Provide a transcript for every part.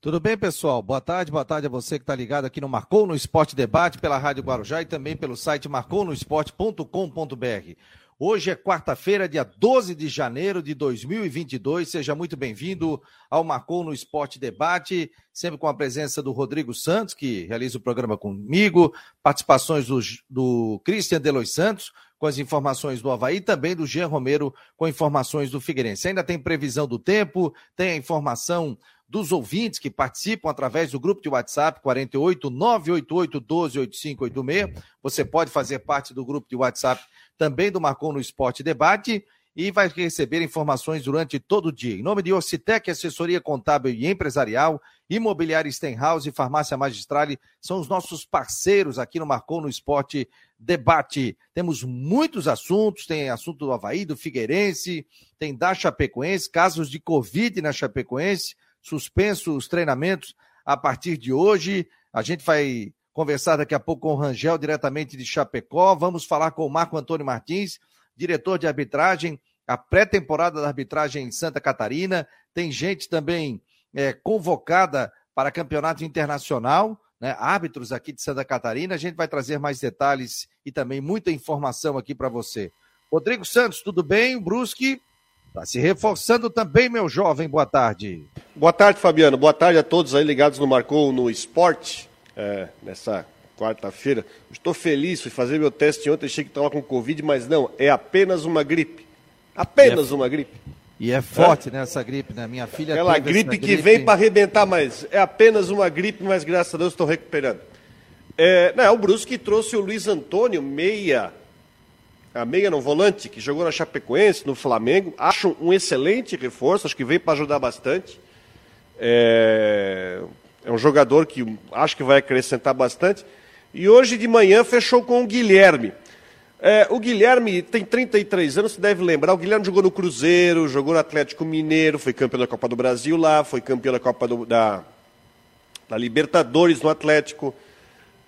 Tudo bem, pessoal? Boa tarde, boa tarde a você que está ligado aqui no Marcou no Esporte Debate, pela Rádio Guarujá e também pelo site marconosport.com.br. Hoje é quarta-feira, dia 12 de janeiro de 2022. Seja muito bem-vindo ao Marcou no Esporte Debate, sempre com a presença do Rodrigo Santos, que realiza o programa comigo, participações do, do Christian Delois Santos, com as informações do Havaí, também do Jean Romero, com informações do Figueirense. Ainda tem previsão do tempo, tem a informação dos ouvintes que participam através do grupo de WhatsApp 48 988 12 8586. Você pode fazer parte do grupo de WhatsApp também do Marcou no Esporte Debate e vai receber informações durante todo o dia. Em nome de Ocitec, assessoria contábil e empresarial, Imobiliária Stenhouse e Farmácia Magistrale são os nossos parceiros aqui no Marcou no Esporte Debate. Temos muitos assuntos, tem assunto do Havaí, do Figueirense, tem da Chapecoense, casos de Covid na Chapecoense, suspenso os treinamentos a partir de hoje. A gente vai conversar daqui a pouco com o Rangel, diretamente de Chapecó. Vamos falar com o Marco Antônio Martins, diretor de arbitragem, a pré-temporada da arbitragem em Santa Catarina. Tem gente também é, convocada para campeonato internacional, né? árbitros aqui de Santa Catarina. A gente vai trazer mais detalhes e também muita informação aqui para você. Rodrigo Santos, tudo bem? Brusque Está se reforçando também, meu jovem. Boa tarde. Boa tarde, Fabiano. Boa tarde a todos aí ligados no Marcou no Esporte, é, nessa quarta-feira. Estou feliz, fui fazer meu teste ontem, achei que estava com Covid, mas não, é apenas uma gripe. Apenas é, uma gripe. E é forte, é? né, essa gripe, né? Minha filha Aquela gripe que gripe... vem para arrebentar, mas é apenas uma gripe, mas graças a Deus estou recuperando. É, não, é o Brusque trouxe o Luiz Antônio, meia a meia no volante, que jogou na Chapecoense, no Flamengo. Acho um excelente reforço, acho que veio para ajudar bastante. É... é, um jogador que acho que vai acrescentar bastante. E hoje de manhã fechou com o Guilherme. É, o Guilherme tem 33 anos, você deve lembrar. O Guilherme jogou no Cruzeiro, jogou no Atlético Mineiro, foi campeão da Copa do Brasil lá, foi campeão da Copa do, da, da Libertadores no Atlético.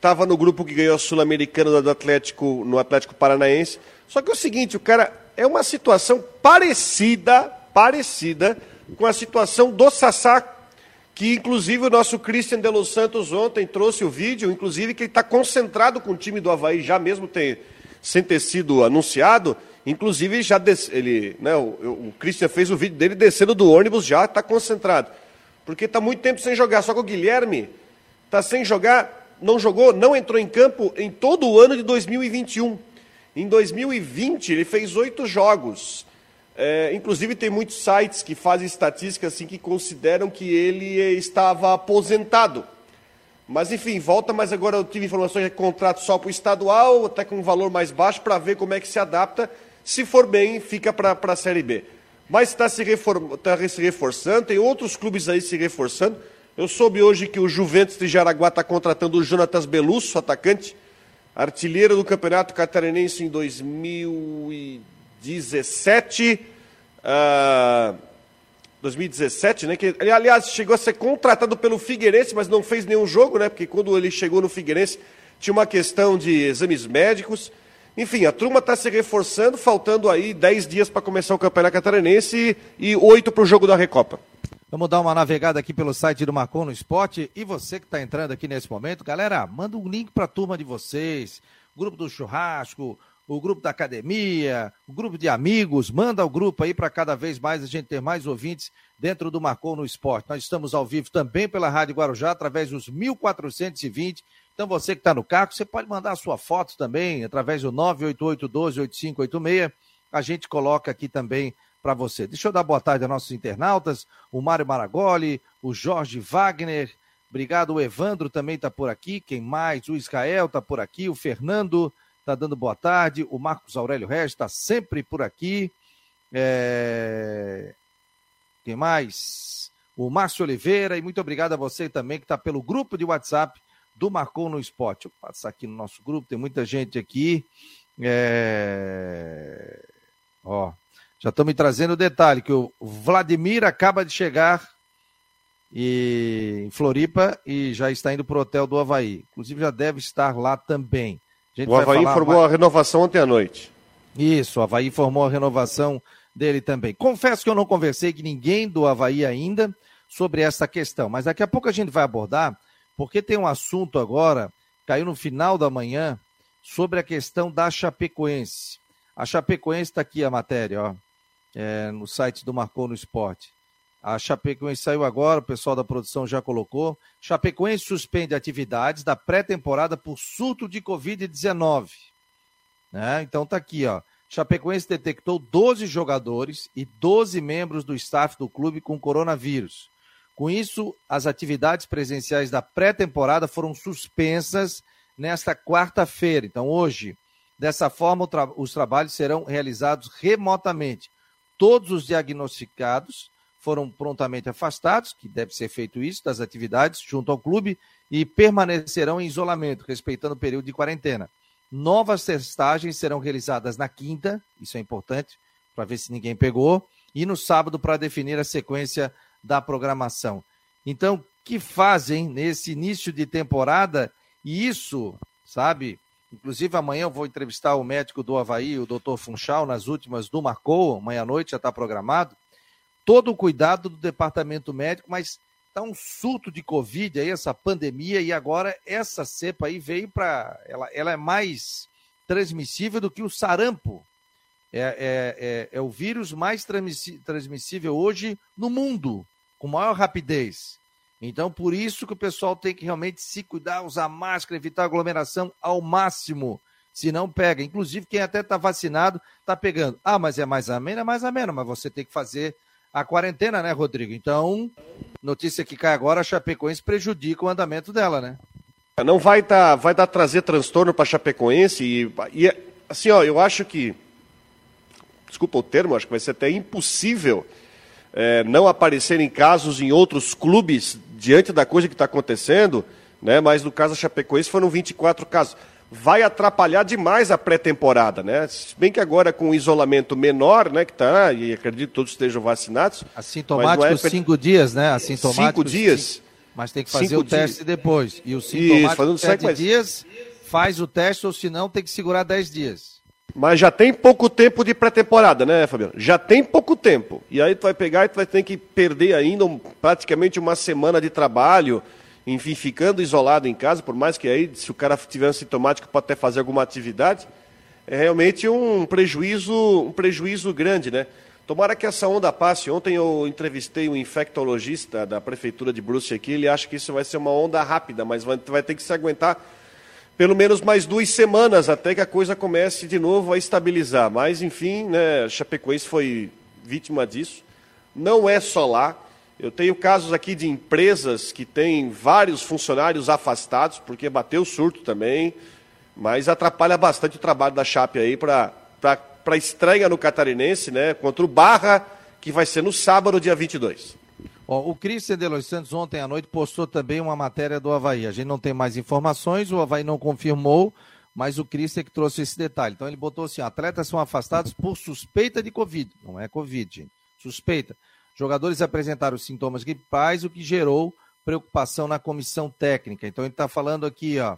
Estava no grupo que ganhou a Sul-Americana do Atlético, no Atlético Paranaense. Só que é o seguinte, o cara é uma situação parecida, parecida com a situação do Sassá, que inclusive o nosso Christian de Los Santos ontem trouxe o vídeo, inclusive que ele está concentrado com o time do Havaí, já mesmo ter, sem ter sido anunciado, inclusive já des, ele, né, o, o Christian fez o vídeo dele descendo do ônibus, já está concentrado, porque está muito tempo sem jogar, só que o Guilherme está sem jogar, não jogou, não entrou em campo em todo o ano de 2021. Em 2020, ele fez oito jogos. É, inclusive, tem muitos sites que fazem estatísticas assim, que consideram que ele estava aposentado. Mas, enfim, volta, mas agora eu tive informações de contrato só para o estadual, até com um valor mais baixo, para ver como é que se adapta. Se for bem, fica para a Série B. Mas está se, tá se reforçando, tem outros clubes aí se reforçando. Eu soube hoje que o Juventus de Jaraguá está contratando o Jonatas Belusso, atacante, artilheiro do Campeonato Catarinense em 2017. Uh, 2017, né? Que, aliás, chegou a ser contratado pelo Figueirense, mas não fez nenhum jogo, né? Porque quando ele chegou no Figueirense, tinha uma questão de exames médicos. Enfim, a turma está se reforçando, faltando aí 10 dias para começar o Campeonato Catarinense e 8 para o jogo da Recopa. Vamos dar uma navegada aqui pelo site do Marcon no Esporte. E você que está entrando aqui nesse momento, galera, manda um link para a turma de vocês, grupo do churrasco, o grupo da academia, o grupo de amigos, manda o grupo aí para cada vez mais a gente ter mais ouvintes dentro do Marcon no Esporte. Nós estamos ao vivo também pela Rádio Guarujá, através dos 1420. Então você que está no carro, você pode mandar a sua foto também, através do 988 12 8586. A gente coloca aqui também para você. Deixa eu dar boa tarde aos nossos internautas, o Mário Maragoli, o Jorge Wagner, obrigado, o Evandro também está por aqui, quem mais? O Israel está por aqui, o Fernando está dando boa tarde, o Marcos Aurélio Regis está sempre por aqui, é... quem mais? O Márcio Oliveira, e muito obrigado a você também que está pelo grupo de WhatsApp do Marcou no Esporte. Eu passar aqui no nosso grupo, tem muita gente aqui. É... Ó, já estão me trazendo o detalhe que o Vladimir acaba de chegar e, em Floripa e já está indo para o hotel do Havaí. Inclusive já deve estar lá também. o Havaí informou mais... a renovação ontem à noite. Isso, o Havaí informou a renovação dele também. Confesso que eu não conversei com ninguém do Havaí ainda. sobre essa questão. Mas daqui a pouco a gente vai abordar, porque tem um assunto agora, caiu no final da manhã, sobre a questão da Chapecoense. A Chapecoense está aqui a matéria, ó, é, no site do Marcou no Esporte. A Chapecoense saiu agora, o pessoal da produção já colocou. Chapecoense suspende atividades da pré-temporada por surto de Covid-19. Né? Então tá aqui, ó. Chapecoense detectou 12 jogadores e 12 membros do staff do clube com coronavírus. Com isso, as atividades presenciais da pré-temporada foram suspensas nesta quarta-feira. Então, hoje, dessa forma, tra os trabalhos serão realizados remotamente. Todos os diagnosticados foram prontamente afastados, que deve ser feito isso, das atividades junto ao clube, e permanecerão em isolamento, respeitando o período de quarentena. Novas testagens serão realizadas na quinta, isso é importante, para ver se ninguém pegou, e no sábado para definir a sequência da programação. Então, que fazem nesse início de temporada? E isso, sabe? Inclusive, amanhã eu vou entrevistar o médico do Havaí, o doutor Funchal, nas últimas do Marcou, amanhã à noite já está programado. Todo o cuidado do departamento médico, mas está um surto de Covid aí, essa pandemia, e agora essa cepa aí veio para. Ela, ela é mais transmissível do que o sarampo. É, é, é, é, o vírus mais transmissível hoje no mundo, com maior rapidez. Então, por isso que o pessoal tem que realmente se cuidar, usar máscara, evitar aglomeração ao máximo. Se não pega. Inclusive, quem até está vacinado está pegando. Ah, mas é mais ameno, é mais ameno, mas você tem que fazer a quarentena, né, Rodrigo? Então, notícia que cai agora, a Chapecoense prejudica o andamento dela, né? Não vai dar, vai dar trazer transtorno para a Chapecoense e, e, assim, ó, eu acho que, desculpa o termo, acho que vai ser até impossível é, não aparecerem casos em outros clubes diante da coisa que está acontecendo, né? Mas no caso da Chapecoense foram 24 casos vai atrapalhar demais a pré-temporada, né? Se bem que agora com o isolamento menor, né, que tá, e acredito que todos estejam vacinados. Assintomático é... cinco dias, né? Assintomático cinco dias. Mas tem que fazer o teste dias. depois. E o sintomático Isso, sete mas... dias, faz o teste, ou se não, tem que segurar dez dias. Mas já tem pouco tempo de pré-temporada, né, Fabiano? Já tem pouco tempo. E aí tu vai pegar e tu vai ter que perder ainda um, praticamente uma semana de trabalho enfim, ficando isolado em casa, por mais que aí, se o cara tiver sintomático, pode até fazer alguma atividade, é realmente um prejuízo, um prejuízo grande, né? Tomara que essa onda passe. Ontem eu entrevistei um infectologista da prefeitura de Brusque aqui, ele acha que isso vai ser uma onda rápida, mas vai, vai ter que se aguentar pelo menos mais duas semanas até que a coisa comece de novo a estabilizar. Mas, enfim, né, Chapecoense foi vítima disso. Não é só lá. Eu tenho casos aqui de empresas que têm vários funcionários afastados, porque bateu surto também, mas atrapalha bastante o trabalho da Chape aí para a estreia no Catarinense, né, contra o Barra, que vai ser no sábado, dia 22. Ó, o Cristian de Los Santos ontem à noite postou também uma matéria do Havaí. A gente não tem mais informações, o Havaí não confirmou, mas o Cristian que trouxe esse detalhe. Então ele botou assim: atletas são afastados por suspeita de Covid. Não é Covid, gente. Suspeita. Jogadores apresentaram sintomas gripais, o que gerou preocupação na comissão técnica. Então ele está falando aqui ó,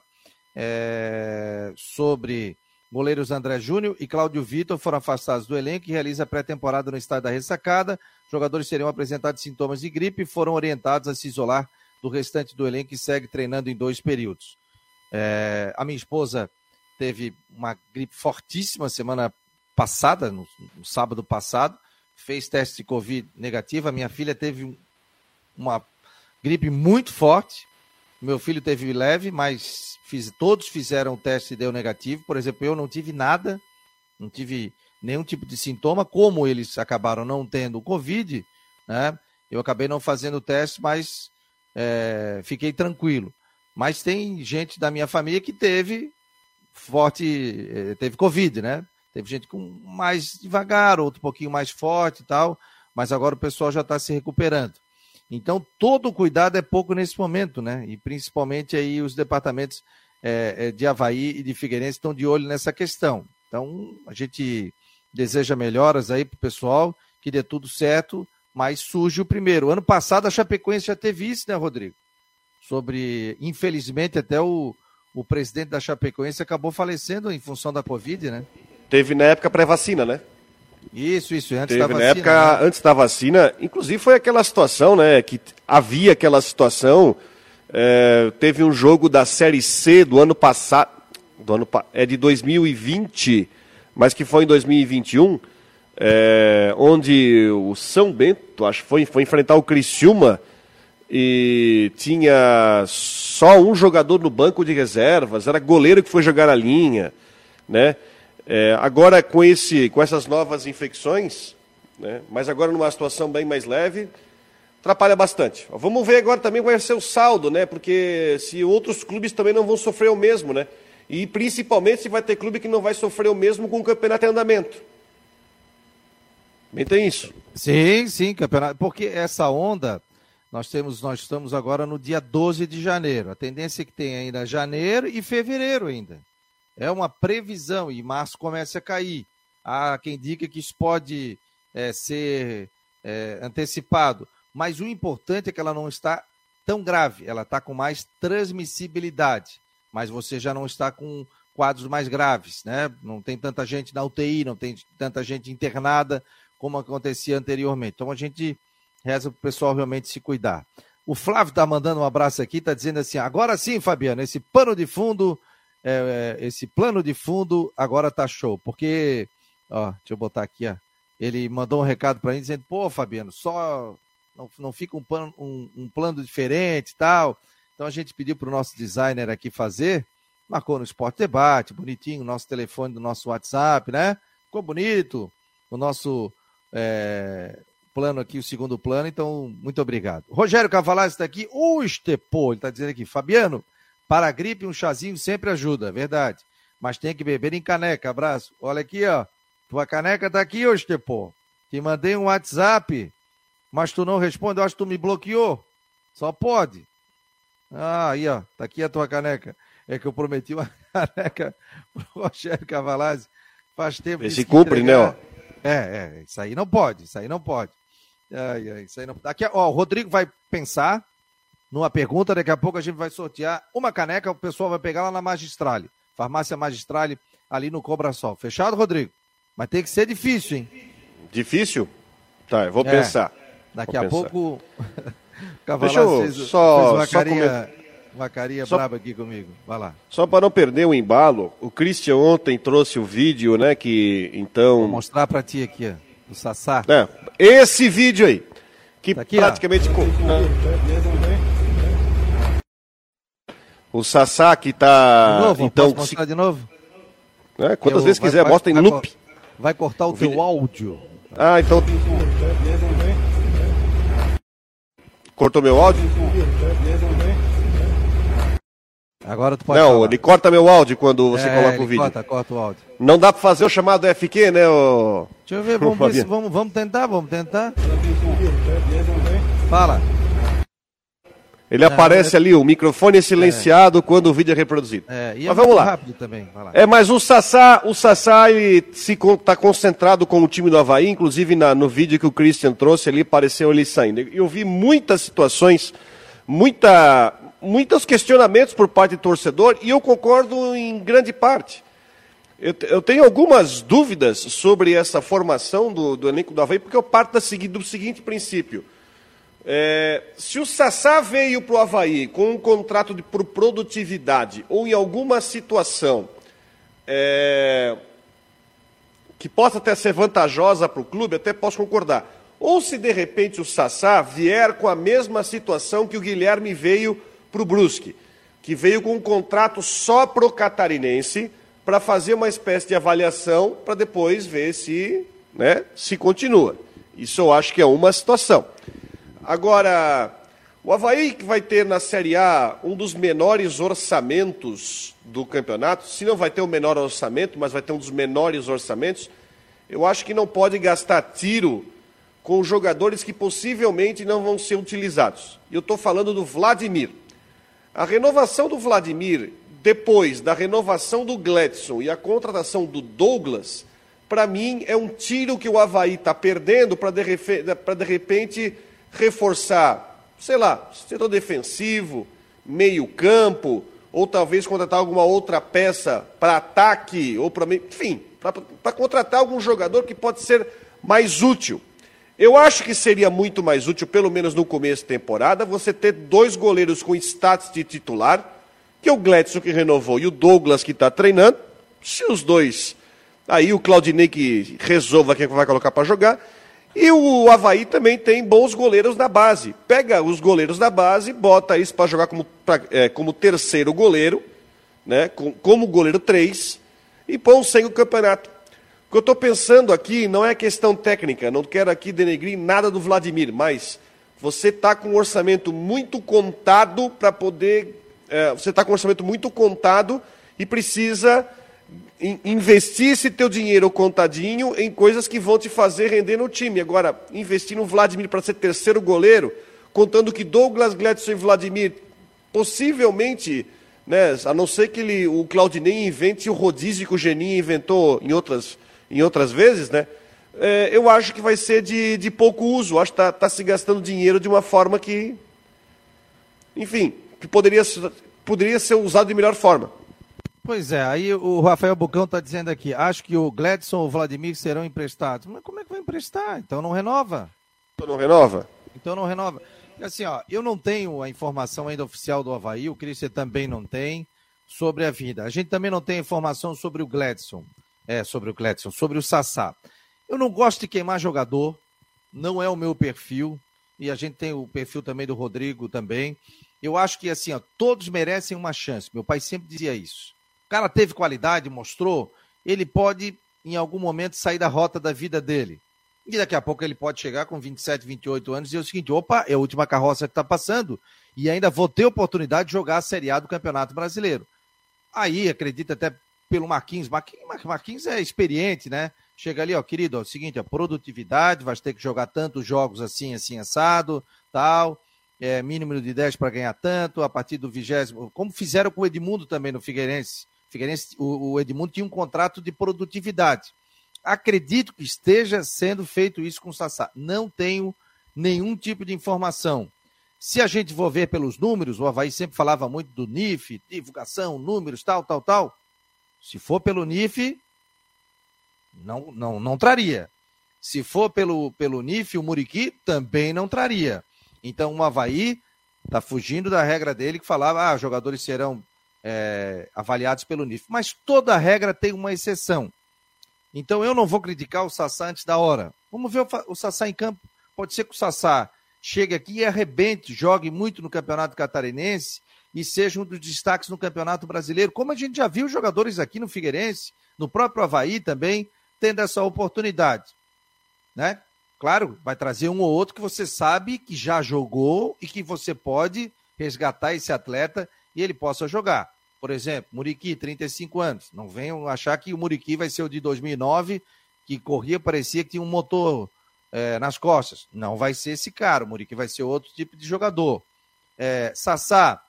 é, sobre goleiros André Júnior e Cláudio Vitor foram afastados do elenco e realiza pré-temporada no estádio da ressacada. Jogadores seriam apresentados sintomas de gripe e foram orientados a se isolar do restante do elenco e segue treinando em dois períodos. É, a minha esposa teve uma gripe fortíssima semana passada, no, no sábado passado, fez teste de Covid negativo. A minha filha teve uma gripe muito forte. Meu filho teve leve, mas fiz, todos fizeram teste e deu negativo. Por exemplo, eu não tive nada, não tive nenhum tipo de sintoma. Como eles acabaram não tendo Covid, né? Eu acabei não fazendo o teste, mas é, fiquei tranquilo. Mas tem gente da minha família que teve forte, eh, teve Covid, né? Teve gente com mais devagar, outro um pouquinho mais forte e tal, mas agora o pessoal já está se recuperando. Então, todo cuidado é pouco nesse momento, né? E principalmente aí os departamentos é, de Havaí e de Figueirense estão de olho nessa questão. Então, a gente deseja melhoras aí para o pessoal, que dê tudo certo, mas surge o primeiro. Ano passado a Chapecoense já teve isso, né, Rodrigo? Sobre, infelizmente, até o, o presidente da Chapecoense acabou falecendo em função da Covid, né? Teve na época pré-vacina, né? Isso, isso, antes Teve, da vacina. Na época, né? antes da vacina, inclusive foi aquela situação, né, que havia aquela situação, é, teve um jogo da Série C do ano passado, do ano, é de 2020, mas que foi em 2021, é, onde o São Bento, acho que foi, foi enfrentar o Criciúma, e tinha só um jogador no banco de reservas, era goleiro que foi jogar a linha, né? É, agora com esse, com essas novas infecções, né? Mas agora numa situação bem mais leve, atrapalha bastante. Vamos ver agora também qual vai ser o saldo, né? Porque se outros clubes também não vão sofrer o mesmo, né? E principalmente se vai ter clube que não vai sofrer o mesmo com o campeonato em andamento. Bem, tem isso. Sim, sim, campeonato. Porque essa onda nós temos, nós estamos agora no dia 12 de janeiro. A tendência é que tem ainda janeiro e fevereiro ainda. É uma previsão e março começa a cair. Há quem diga que isso pode é, ser é, antecipado. Mas o importante é que ela não está tão grave, ela está com mais transmissibilidade. Mas você já não está com quadros mais graves, né? Não tem tanta gente na UTI, não tem tanta gente internada como acontecia anteriormente. Então a gente Reza para o pessoal realmente se cuidar. O Flávio está mandando um abraço aqui, está dizendo assim: agora sim, Fabiano, esse pano de fundo, é, é, esse plano de fundo agora tá show. Porque, ó, deixa eu botar aqui, ó. Ele mandou um recado para mim dizendo: pô, Fabiano, só não, não fica um, plano, um, um plano diferente e tal. Então a gente pediu para o nosso designer aqui fazer, marcou no Esporte Debate, bonitinho, nosso telefone do nosso WhatsApp, né? Ficou bonito. O nosso é, plano aqui, o segundo plano, então muito obrigado. Rogério Cavalazzi está aqui, o Estepô, ele está dizendo aqui, Fabiano, para a gripe um chazinho sempre ajuda, verdade, mas tem que beber em caneca, abraço. Olha aqui, ó, tua caneca tá aqui, ô Estepô, te mandei um WhatsApp, mas tu não responde, eu acho que tu me bloqueou, só pode. Ah, aí, ó, tá aqui a tua caneca. É que eu prometi uma caneca pro Rogério Cavalazzi faz tempo. Esse cumpre, né, ó? É, é, isso aí não pode, isso aí não pode. Ai, ai, isso aí não... Daqui, ó, o Rodrigo vai pensar numa pergunta, daqui a pouco a gente vai sortear uma caneca, o pessoal vai pegar lá na Magistrale, Farmácia Magistrale, ali no Cobra Sol. Fechado, Rodrigo? Mas tem que ser difícil, hein? Difícil? Tá, eu vou é, pensar. Daqui vou a pensar. pouco. Deixa eu fez, só, fez uma, só carinha, uma carinha só, braba aqui comigo. Vai lá. Só para não perder o embalo, o Christian ontem trouxe o vídeo, né? Que então. Vou mostrar para ti aqui, ó. O Sassá. É, esse vídeo aí. Que tá aqui, praticamente. Ó. O Sassá que tá. De novo, então, posso mostrar se... de novo? É, quantas Eu, vezes vai, quiser, vai, mostra em vai, loop. Vai cortar o, o teu vídeo. áudio. Ah, então. Cortou meu áudio? Agora tu pode Não, falar. ele corta meu áudio quando você é, coloca o vídeo. Corta, corta o áudio. Não dá para fazer o chamado FQ, né? O... Deixa eu ver, vamos, ver se, vamos, vamos tentar, vamos tentar. Fala. Ele Não, aparece é... ali, o microfone é silenciado é. quando o vídeo é reproduzido. É, e é mas vamos lá. rápido também. É, mas o Sassá, o Sassá se está concentrado com o time do Havaí, inclusive na, no vídeo que o Christian trouxe ali, apareceu ele saindo. Eu vi muitas situações, muita, muitos questionamentos por parte do torcedor e eu concordo em grande parte. Eu, eu tenho algumas dúvidas sobre essa formação do, do elenco do Havaí, porque eu parto da, do seguinte princípio. É, se o Sassá veio para o Havaí com um contrato de, por produtividade ou em alguma situação é, que possa até ser vantajosa para o clube, até posso concordar. Ou se de repente o Sassá vier com a mesma situação que o Guilherme veio para o Brusque, que veio com um contrato só para o catarinense, para fazer uma espécie de avaliação, para depois ver se, né, se continua. Isso eu acho que é uma situação. Agora, o Havaí que vai ter na Série A um dos menores orçamentos do campeonato, se não vai ter o menor orçamento, mas vai ter um dos menores orçamentos, eu acho que não pode gastar tiro com jogadores que possivelmente não vão ser utilizados. E eu estou falando do Vladimir. A renovação do Vladimir, depois da renovação do Gladson e a contratação do Douglas, para mim é um tiro que o Havaí está perdendo para de, de repente reforçar, sei lá, setor defensivo, meio campo, ou talvez contratar alguma outra peça para ataque, ou para. Enfim, para contratar algum jogador que pode ser mais útil. Eu acho que seria muito mais útil, pelo menos no começo da temporada, você ter dois goleiros com status de titular, que é o Gladson que renovou e o Douglas que está treinando. Se os dois. Aí o Claudinei que resolva quem vai colocar para jogar. E o Havaí também tem bons goleiros na base. Pega os goleiros da base, bota isso para jogar como, pra, é, como terceiro goleiro, né, com, como goleiro 3, e põe sem o campeonato. O que eu estou pensando aqui não é questão técnica, não quero aqui denegrir nada do Vladimir, mas você está com um orçamento muito contado para poder. É, você está com um orçamento muito contado e precisa investir esse teu dinheiro contadinho em coisas que vão te fazer render no time. Agora, investir no Vladimir para ser terceiro goleiro, contando que Douglas, Gladson e Vladimir possivelmente, né, a não ser que ele, o Claudinei invente o rodízio que o Geninho inventou em outras, em outras vezes, né? É, eu acho que vai ser de, de pouco uso. Acho que está tá se gastando dinheiro de uma forma que, enfim, que poderia, poderia ser usado de melhor forma. Pois é, aí o Rafael Bucão está dizendo aqui, acho que o Gladson ou o Vladimir serão emprestados. Mas como é que vai emprestar? Então não renova. Então não renova? Então não renova. Assim, ó, eu não tenho a informação ainda oficial do Havaí, o Christian também não tem, sobre a vida. A gente também não tem informação sobre o Gladson. É, sobre o Gladson, sobre o Sassá. Eu não gosto de queimar jogador, não é o meu perfil, e a gente tem o perfil também do Rodrigo também. Eu acho que assim, ó, todos merecem uma chance. Meu pai sempre dizia isso cara teve qualidade, mostrou, ele pode, em algum momento, sair da rota da vida dele. E daqui a pouco ele pode chegar com 27, 28 anos e o seguinte: opa, é a última carroça que está passando e ainda vou ter oportunidade de jogar a Série A do Campeonato Brasileiro. Aí, acredita até pelo Marquinhos. Marquinhos, Marquinhos é experiente, né? Chega ali, ó, querido, ó, é o seguinte, a produtividade, vai ter que jogar tantos jogos assim, assim, assado, tal, é, mínimo de 10 para ganhar tanto, a partir do vigésimo, como fizeram com o Edmundo também no Figueirense. Figueirense, o, o Edmundo tinha um contrato de produtividade. Acredito que esteja sendo feito isso com o Sassá. Não tenho nenhum tipo de informação. Se a gente for ver pelos números, o Havaí sempre falava muito do NIF, divulgação, números, tal, tal, tal. Se for pelo NIF, não, não, não traria. Se for pelo, pelo NIF, o Muriqui também não traria. Então o Havaí está fugindo da regra dele que falava, ah, jogadores serão é, avaliados pelo NIF. Mas toda regra tem uma exceção. Então eu não vou criticar o Sassá antes da hora. Vamos ver o, o Sassá em campo. Pode ser que o Sassá chegue aqui e arrebente, jogue muito no Campeonato Catarinense e seja um dos destaques no Campeonato Brasileiro, como a gente já viu jogadores aqui no Figueirense, no próprio Havaí também, tendo essa oportunidade. Né? Claro, vai trazer um ou outro que você sabe que já jogou e que você pode resgatar esse atleta e ele possa jogar. Por exemplo, Muriqui, 35 anos. Não venham achar que o Muriqui vai ser o de 2009, que corria, parecia que tinha um motor é, nas costas. Não vai ser esse cara. O Muriqui vai ser outro tipo de jogador. É, Sassá,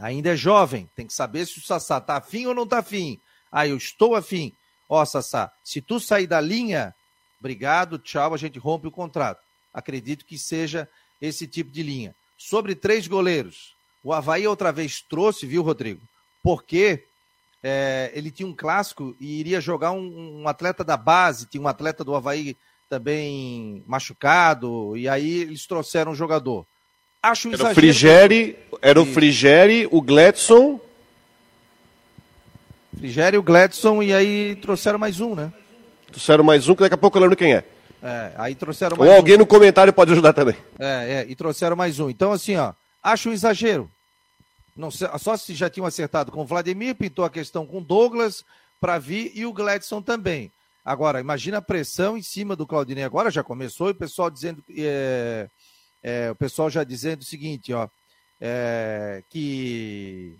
ainda é jovem. Tem que saber se o Sassá está afim ou não está afim. Ah, eu estou afim. Ó, oh, Sassá, se tu sair da linha, obrigado, tchau, a gente rompe o contrato. Acredito que seja esse tipo de linha. Sobre três goleiros, o Havaí outra vez trouxe, viu, Rodrigo? Porque é, ele tinha um clássico e iria jogar um, um, atleta da base, tinha um atleta do Havaí também machucado, e aí eles trouxeram um jogador. Acho um era exagero. O Frigeri, era o Frigeri, o Gladson. Frigeri, o Gladson, e aí trouxeram mais um, né? Trouxeram mais um, que daqui a pouco eu lembro quem é. É, aí trouxeram mais Ou alguém um. no comentário pode ajudar também. É, é, e trouxeram mais um. Então, assim, ó, Acho um exagero. Não, só se já tinham acertado com o Vladimir, pintou a questão com Douglas para vir e o Gladson também. Agora, imagina a pressão em cima do Claudinei. Agora já começou e o pessoal dizendo. É, é, o pessoal já dizendo o seguinte, ó. É, que.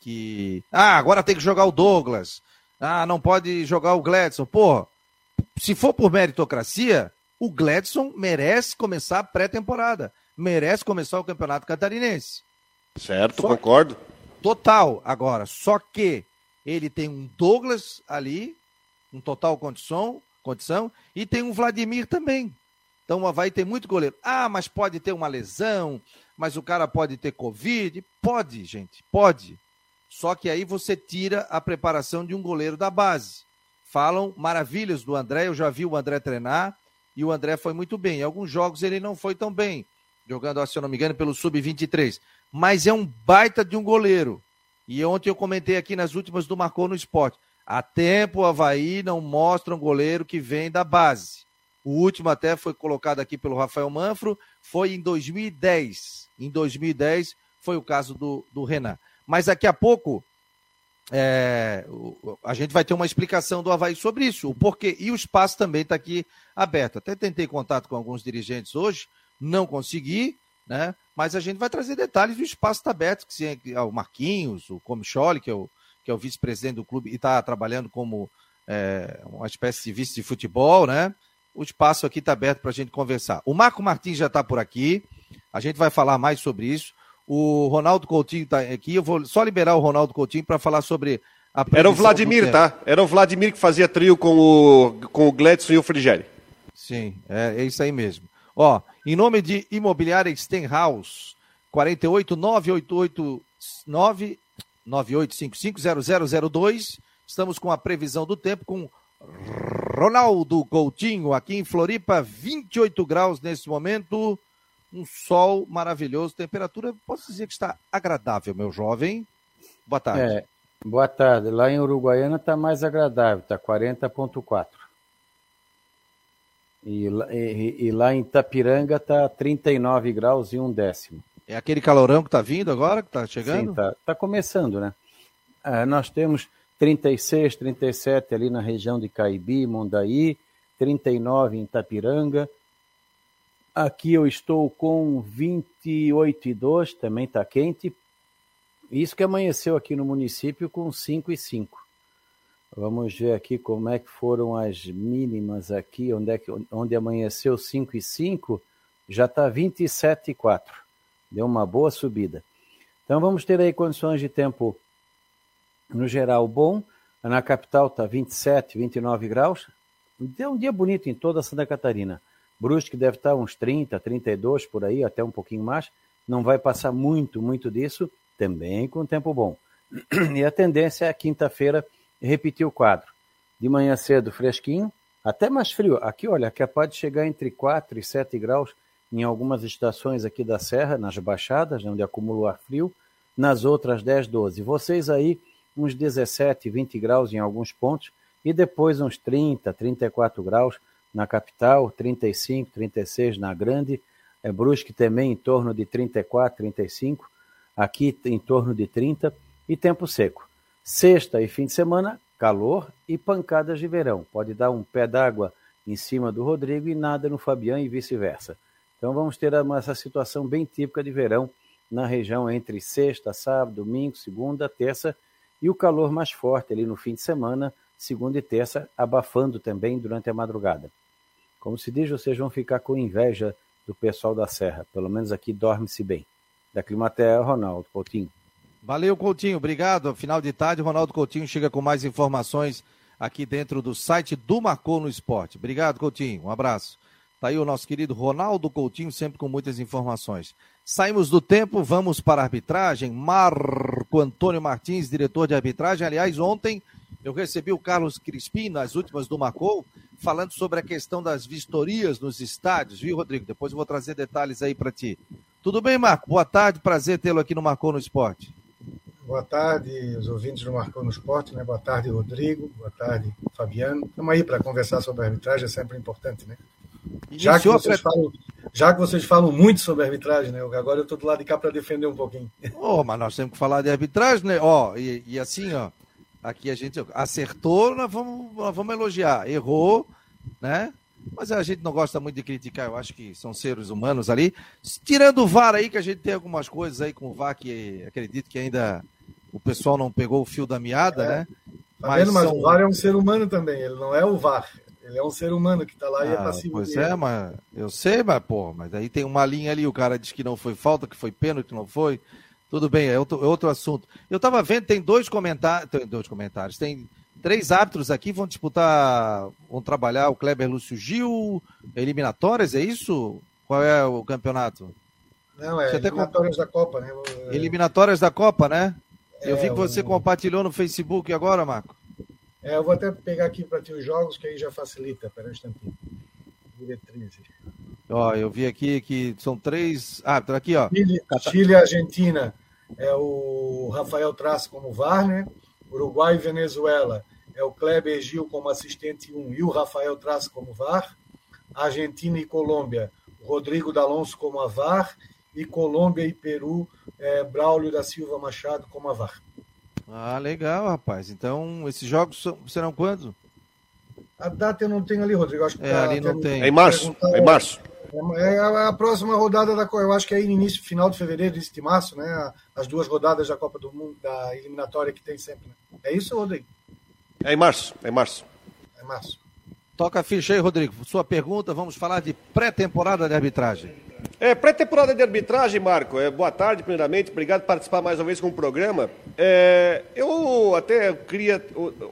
Que. Ah, agora tem que jogar o Douglas. Ah, não pode jogar o Gladson. Pô, se for por meritocracia, o Gladson merece começar a pré-temporada merece começar o Campeonato Catarinense. Certo, só, concordo. Total. Agora, só que ele tem um Douglas ali, um total condição, condição, e tem um Vladimir também. Então vai ter muito goleiro. Ah, mas pode ter uma lesão, mas o cara pode ter Covid. Pode, gente, pode. Só que aí você tira a preparação de um goleiro da base. falam maravilhas do André. Eu já vi o André treinar e o André foi muito bem. Em alguns jogos ele não foi tão bem, jogando, se eu não me engano, pelo Sub-23. Mas é um baita de um goleiro. E ontem eu comentei aqui nas últimas do Marcou no Esporte. Há tempo o Havaí não mostra um goleiro que vem da base. O último até foi colocado aqui pelo Rafael Manfro, foi em 2010. Em 2010 foi o caso do, do Renan. Mas daqui a pouco é, a gente vai ter uma explicação do Havaí sobre isso, o porquê. E o espaço também está aqui aberto. Até tentei contato com alguns dirigentes hoje, não consegui, né? Mas a gente vai trazer detalhes do espaço está aberto, que é o Marquinhos, o Comicholi, que é o, que é o vice-presidente do clube e está trabalhando como é, uma espécie de vice de futebol, né? O espaço aqui está aberto para a gente conversar. O Marco Martins já está por aqui, a gente vai falar mais sobre isso. O Ronaldo Coutinho está aqui. Eu vou só liberar o Ronaldo Coutinho para falar sobre a Era o Vladimir, tá? Era o Vladimir que fazia trio com o, com o Gledson e o Frigério. Sim, é, é isso aí mesmo. Ó, em nome de Imobiliária Stenhouse, 48 9889 98550002. Estamos com a previsão do tempo com Ronaldo Coutinho aqui em Floripa, 28 graus nesse momento um sol maravilhoso, temperatura, posso dizer que está agradável, meu jovem. Boa tarde. É, boa tarde. Lá em Uruguaiana está mais agradável, está 40,4. E, e, e, lá em Tapiranga está 39 graus e um décimo. É aquele calorão que está vindo agora, que está chegando? Sim, está tá começando, né? Ah, nós temos 36, 37 ali na região de Caibi, Mondaí, 39 em Tapiranga, Aqui eu estou com 28,2, também está quente. Isso que amanheceu aqui no município com 5 e 5. Vamos ver aqui como é que foram as mínimas aqui, onde, é que, onde amanheceu 5 e 5, já está 27,4. Deu uma boa subida. Então vamos ter aí condições de tempo no geral bom. Na capital está 27, 29 graus. Deu um dia bonito em toda Santa Catarina. Brusque deve estar uns 30, 32 por aí, até um pouquinho mais. Não vai passar muito, muito disso, também com tempo bom. E a tendência é quinta-feira repetir o quadro. De manhã cedo, fresquinho, até mais frio. Aqui, olha, capaz de chegar entre 4 e 7 graus em algumas estações aqui da Serra, nas baixadas, onde acumula o ar frio, nas outras 10, 12. Vocês aí, uns 17, 20 graus em alguns pontos, e depois uns 30, 34 graus na capital, 35, 36 na grande, é, Brusque também em torno de 34, 35, aqui em torno de 30 e tempo seco. Sexta e fim de semana, calor e pancadas de verão. Pode dar um pé d'água em cima do Rodrigo e nada no Fabian e vice-versa. Então vamos ter essa situação bem típica de verão na região entre sexta, sábado, domingo, segunda, terça e o calor mais forte ali no fim de semana, segunda e terça, abafando também durante a madrugada. Como se diz, vocês vão ficar com inveja do pessoal da Serra. Pelo menos aqui dorme-se bem. Da Climatea, Ronaldo Coutinho. Valeu, Coutinho. Obrigado. Final de tarde, Ronaldo Coutinho chega com mais informações aqui dentro do site do Marcou no Esporte. Obrigado, Coutinho. Um abraço. Tá aí o nosso querido Ronaldo Coutinho, sempre com muitas informações. Saímos do tempo, vamos para a arbitragem. Marco Antônio Martins, diretor de arbitragem. Aliás, ontem eu recebi o Carlos Crispim nas últimas do Marcou falando sobre a questão das vistorias nos estádios, viu, Rodrigo? Depois eu vou trazer detalhes aí para ti. Tudo bem, Marco? Boa tarde, prazer tê-lo aqui no Marcou no Esporte. Boa tarde, os ouvintes do Marcou no Esporte, né? Boa tarde, Rodrigo. Boa tarde, Fabiano. Estamos aí para conversar sobre a arbitragem, é sempre importante, né? Já que, vocês falam, já que vocês falam muito sobre arbitragem, né? Agora eu estou do lado de cá para defender um pouquinho. Oh, mas nós temos que falar de arbitragem, né? Ó, oh, e, e assim, ó, Aqui a gente acertou, nós vamos, nós vamos elogiar. Errou, né? Mas a gente não gosta muito de criticar, eu acho que são seres humanos ali. Tirando o VAR aí, que a gente tem algumas coisas aí com o VAR que acredito que ainda o pessoal não pegou o fio da meada, é. né? Tá mas, vendo? mas são... o VAR é um ser humano também, ele não é o VAR. Ele é um ser humano que está lá ah, e é ah, passivo. Pois é, mas eu sei, mas, pô, mas aí tem uma linha ali, o cara diz que não foi falta, que foi pênalti, não foi. Tudo bem, é outro, é outro assunto. Eu estava vendo, tem dois comentários, tem dois comentários, tem três árbitros aqui, vão disputar, vão trabalhar o Kleber Lúcio Gil, eliminatórias, é isso? Qual é o campeonato? Não, é eliminatórias da Copa, né? Eliminatórias da Copa, né? É, Eu vi que você compartilhou no Facebook agora, Marco. É, eu vou até pegar aqui para ti os jogos, que aí já facilita. Espera um instantinho. Diretrizes. Ó, eu vi aqui que são três. Ah, tá aqui, ó. Chile, Chile e Argentina é o Rafael Traço como VAR, né? Uruguai e Venezuela é o Kleber Gil como assistente 1 e o Rafael Traço como VAR. Argentina e Colômbia, Rodrigo D'Alonso como a VAR. E Colômbia e Peru, é, Braulio da Silva Machado como a VAR. Ah, legal, rapaz. Então, esses jogos serão quando? A data eu não tenho ali, Rodrigo. Acho que é, tá, ali não tem. É em março. É em março. É, é a próxima rodada da eu acho que é no início, final de fevereiro, início de março, né? As duas rodadas da Copa do Mundo, da eliminatória que tem sempre. Né? É isso, Rodrigo? É em março, é em março. É março. Toca a ficha aí, Rodrigo. Sua pergunta, vamos falar de pré-temporada de arbitragem. É, pré-temporada de arbitragem, Marco. É, boa tarde, primeiramente. Obrigado por participar mais uma vez com o programa. É, eu até queria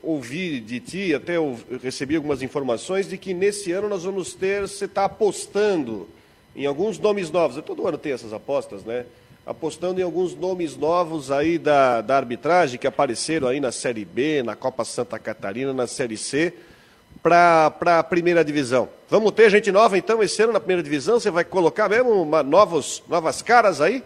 ouvir de ti, até recebi algumas informações de que nesse ano nós vamos ter, você está apostando em alguns nomes novos. Todo ano tem essas apostas, né? Apostando em alguns nomes novos aí da, da arbitragem que apareceram aí na Série B, na Copa Santa Catarina, na Série C para a primeira divisão. Vamos ter gente nova então esse ano na primeira divisão? Você vai colocar mesmo uma, novos, novas caras aí?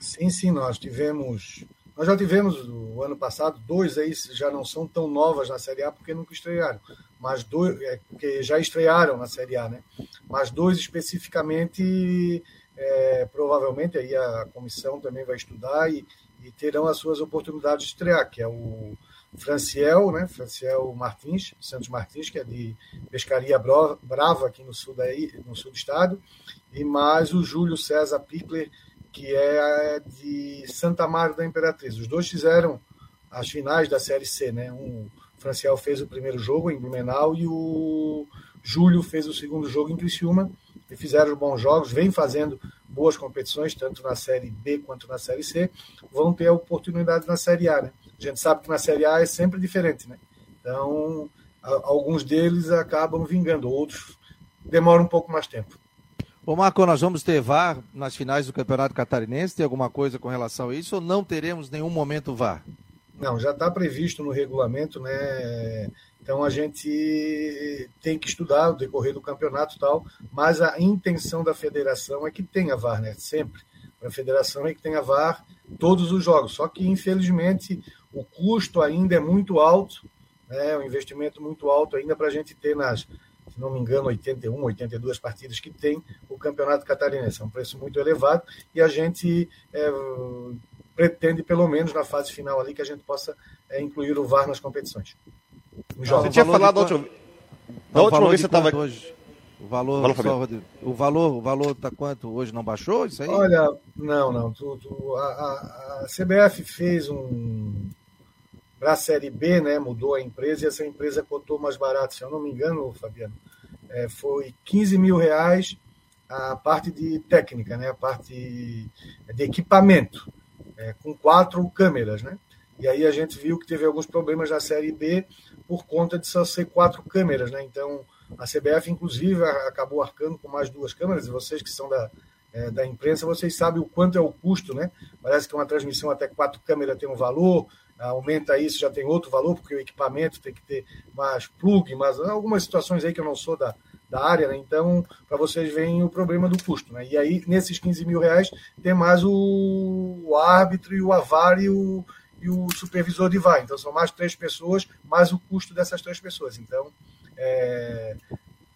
Sim, sim, nós tivemos. Nós já tivemos o ano passado, dois aí já não são tão novas na Série A porque nunca estrearam, mas dois, é, porque já estrearam na Série A, né? Mas dois especificamente, é, provavelmente aí a comissão também vai estudar e, e terão as suas oportunidades de estrear, que é o Franciel, né? Franciel Martins, Santos Martins, que é de Pescaria Brava, aqui no sul, daí, no sul do estado, e mais o Júlio César Pickler, que é de Santa Maria da Imperatriz. Os dois fizeram as finais da Série C, né? Um, o Franciel fez o primeiro jogo em Blumenau e o Júlio fez o segundo jogo em Criciúma, e fizeram bons jogos, vem fazendo boas competições, tanto na Série B quanto na Série C, vão ter a oportunidade na Série A, né? A gente sabe que na Série A é sempre diferente, né? Então, alguns deles acabam vingando, outros demoram um pouco mais tempo. Ô Marco, nós vamos ter VAR nas finais do Campeonato Catarinense? Tem alguma coisa com relação a isso ou não teremos nenhum momento VAR? Não, já está previsto no regulamento, né? Então a gente tem que estudar o decorrer do campeonato e tal, mas a intenção da federação é que tenha VAR, né? Sempre. A federação é que tenha VAR todos os jogos. Só que, infelizmente, o custo ainda é muito alto, né, um investimento muito alto ainda para a gente ter nas, se não me engano, 81, 82 partidas que tem o Campeonato Catarinense. É um preço muito elevado e a gente é, pretende, pelo menos na fase final ali, que a gente possa é, incluir o VAR nas competições. Você tinha falado da última, da última vez que você estava... Hoje? O valor, Fala, só, o valor, o valor tá quanto hoje? Não baixou isso aí? Olha, não, não. Tu, tu, a, a, a, CBF fez um para a série B, né? Mudou a empresa e essa empresa cotou mais barato. Se eu não me engano, Fabiano, é, foi 15 mil reais a parte de técnica, né? A parte de equipamento, é, com quatro câmeras, né? E aí a gente viu que teve alguns problemas na série B por conta de só ser quatro câmeras, né? Então a CBF, inclusive, acabou arcando com mais duas câmeras, e vocês que são da, é, da imprensa, vocês sabem o quanto é o custo, né? Parece que uma transmissão até quatro câmeras tem um valor, aumenta isso, já tem outro valor, porque o equipamento tem que ter mais plug, mas algumas situações aí que eu não sou da, da área, né? Então, para vocês verem o problema do custo, né? E aí, nesses 15 mil reais, tem mais o, o árbitro e o avar e o, e o supervisor de VAR. Então, são mais três pessoas, mais o custo dessas três pessoas. Então, é,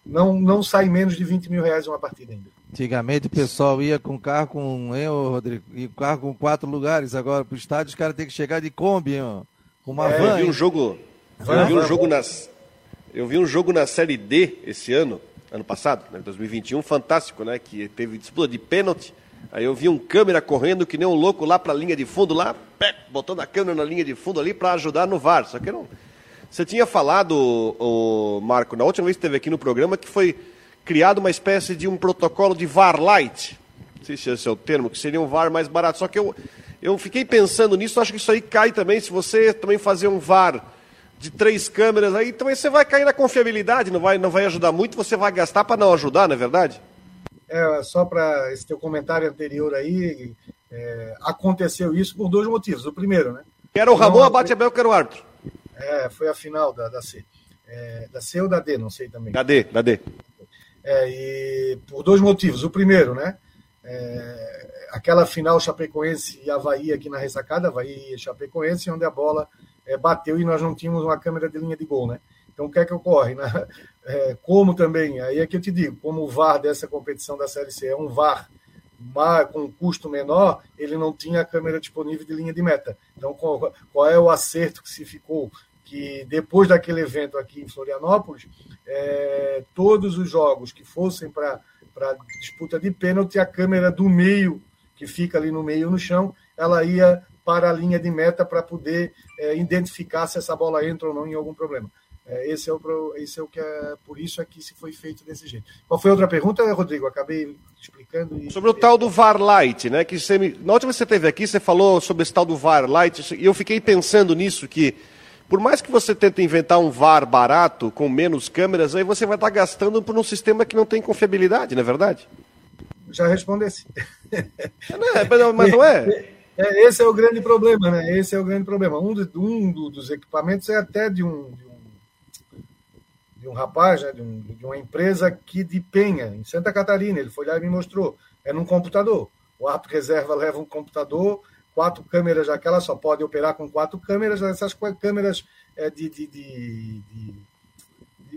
não, não sai menos de 20 mil reais uma partida ainda. Antigamente o pessoal ia com carro com, hein, Rodrigo? E carro com quatro lugares. Agora para o estádio os caras têm que chegar de Kombi, hein, com uma é, van. Eu vi um jogo. eu vi um jogo nas. Eu vi um jogo na Série D esse ano, ano passado, né, 2021, fantástico, né? Que teve disputa de pênalti. Aí eu vi um câmera correndo que nem um louco lá para a linha de fundo, lá, botando a câmera na linha de fundo ali para ajudar no VAR. Só que não, você tinha falado, o Marco, na última vez que esteve aqui no programa, que foi criado uma espécie de um protocolo de VAR Light. Não sei se esse é o termo, que seria um VAR mais barato. Só que eu, eu fiquei pensando nisso, acho que isso aí cai também, se você também fazer um VAR de três câmeras, aí também você vai cair na confiabilidade, não vai, não vai ajudar muito, você vai gastar para não ajudar, não é verdade? É, só para esse teu comentário anterior aí, é, aconteceu isso por dois motivos. O primeiro, né? Era o Ramon Abate Abel, que era o árbitro. É, foi a final da, da C. É, da C ou da D, não sei também. Da D, da D. É, e por dois motivos. O primeiro, né? É, aquela final Chapecoense e Havaí aqui na ressacada, Havaí e Chapecoense, onde a bola é, bateu e nós não tínhamos uma câmera de linha de gol, né? Então o que é que ocorre? Né? É, como também, aí é que eu te digo, como o VAR dessa competição da Série C é um VAR com um custo menor, ele não tinha a câmera disponível de linha de meta. Então, qual, é o acerto que se ficou? Que depois daquele evento aqui em Florianópolis, é, todos os jogos que fossem para disputa de pênalti, a câmera do meio, que fica ali no meio no chão, ela ia para a linha de meta para poder é, identificar se essa bola entra ou não em algum problema. É, esse, é o, esse é o que é, por isso é que se foi feito desse jeito. Qual foi outra pergunta, Rodrigo? Acabei explicando. E... Sobre o tal do VAR Light, né? Que você me... Na última vez que você esteve aqui, você falou sobre esse tal do VAR Light, e eu fiquei pensando nisso, que por mais que você tente inventar um VAR barato, com menos câmeras, aí você vai estar gastando por um sistema que não tem confiabilidade, não é verdade? Já respondesse. É, mas não é. É, esse é o grande problema, né? Esse é o grande problema. Um, de, um dos equipamentos é até de um, de um, de um rapaz, né? de, um, de, uma empresa aqui de Penha, em Santa Catarina. Ele foi lá e me mostrou. É num computador. O árbitro reserva leva um computador, quatro câmeras, aquela só pode operar com quatro câmeras. Essas câmeras é, de, de, de,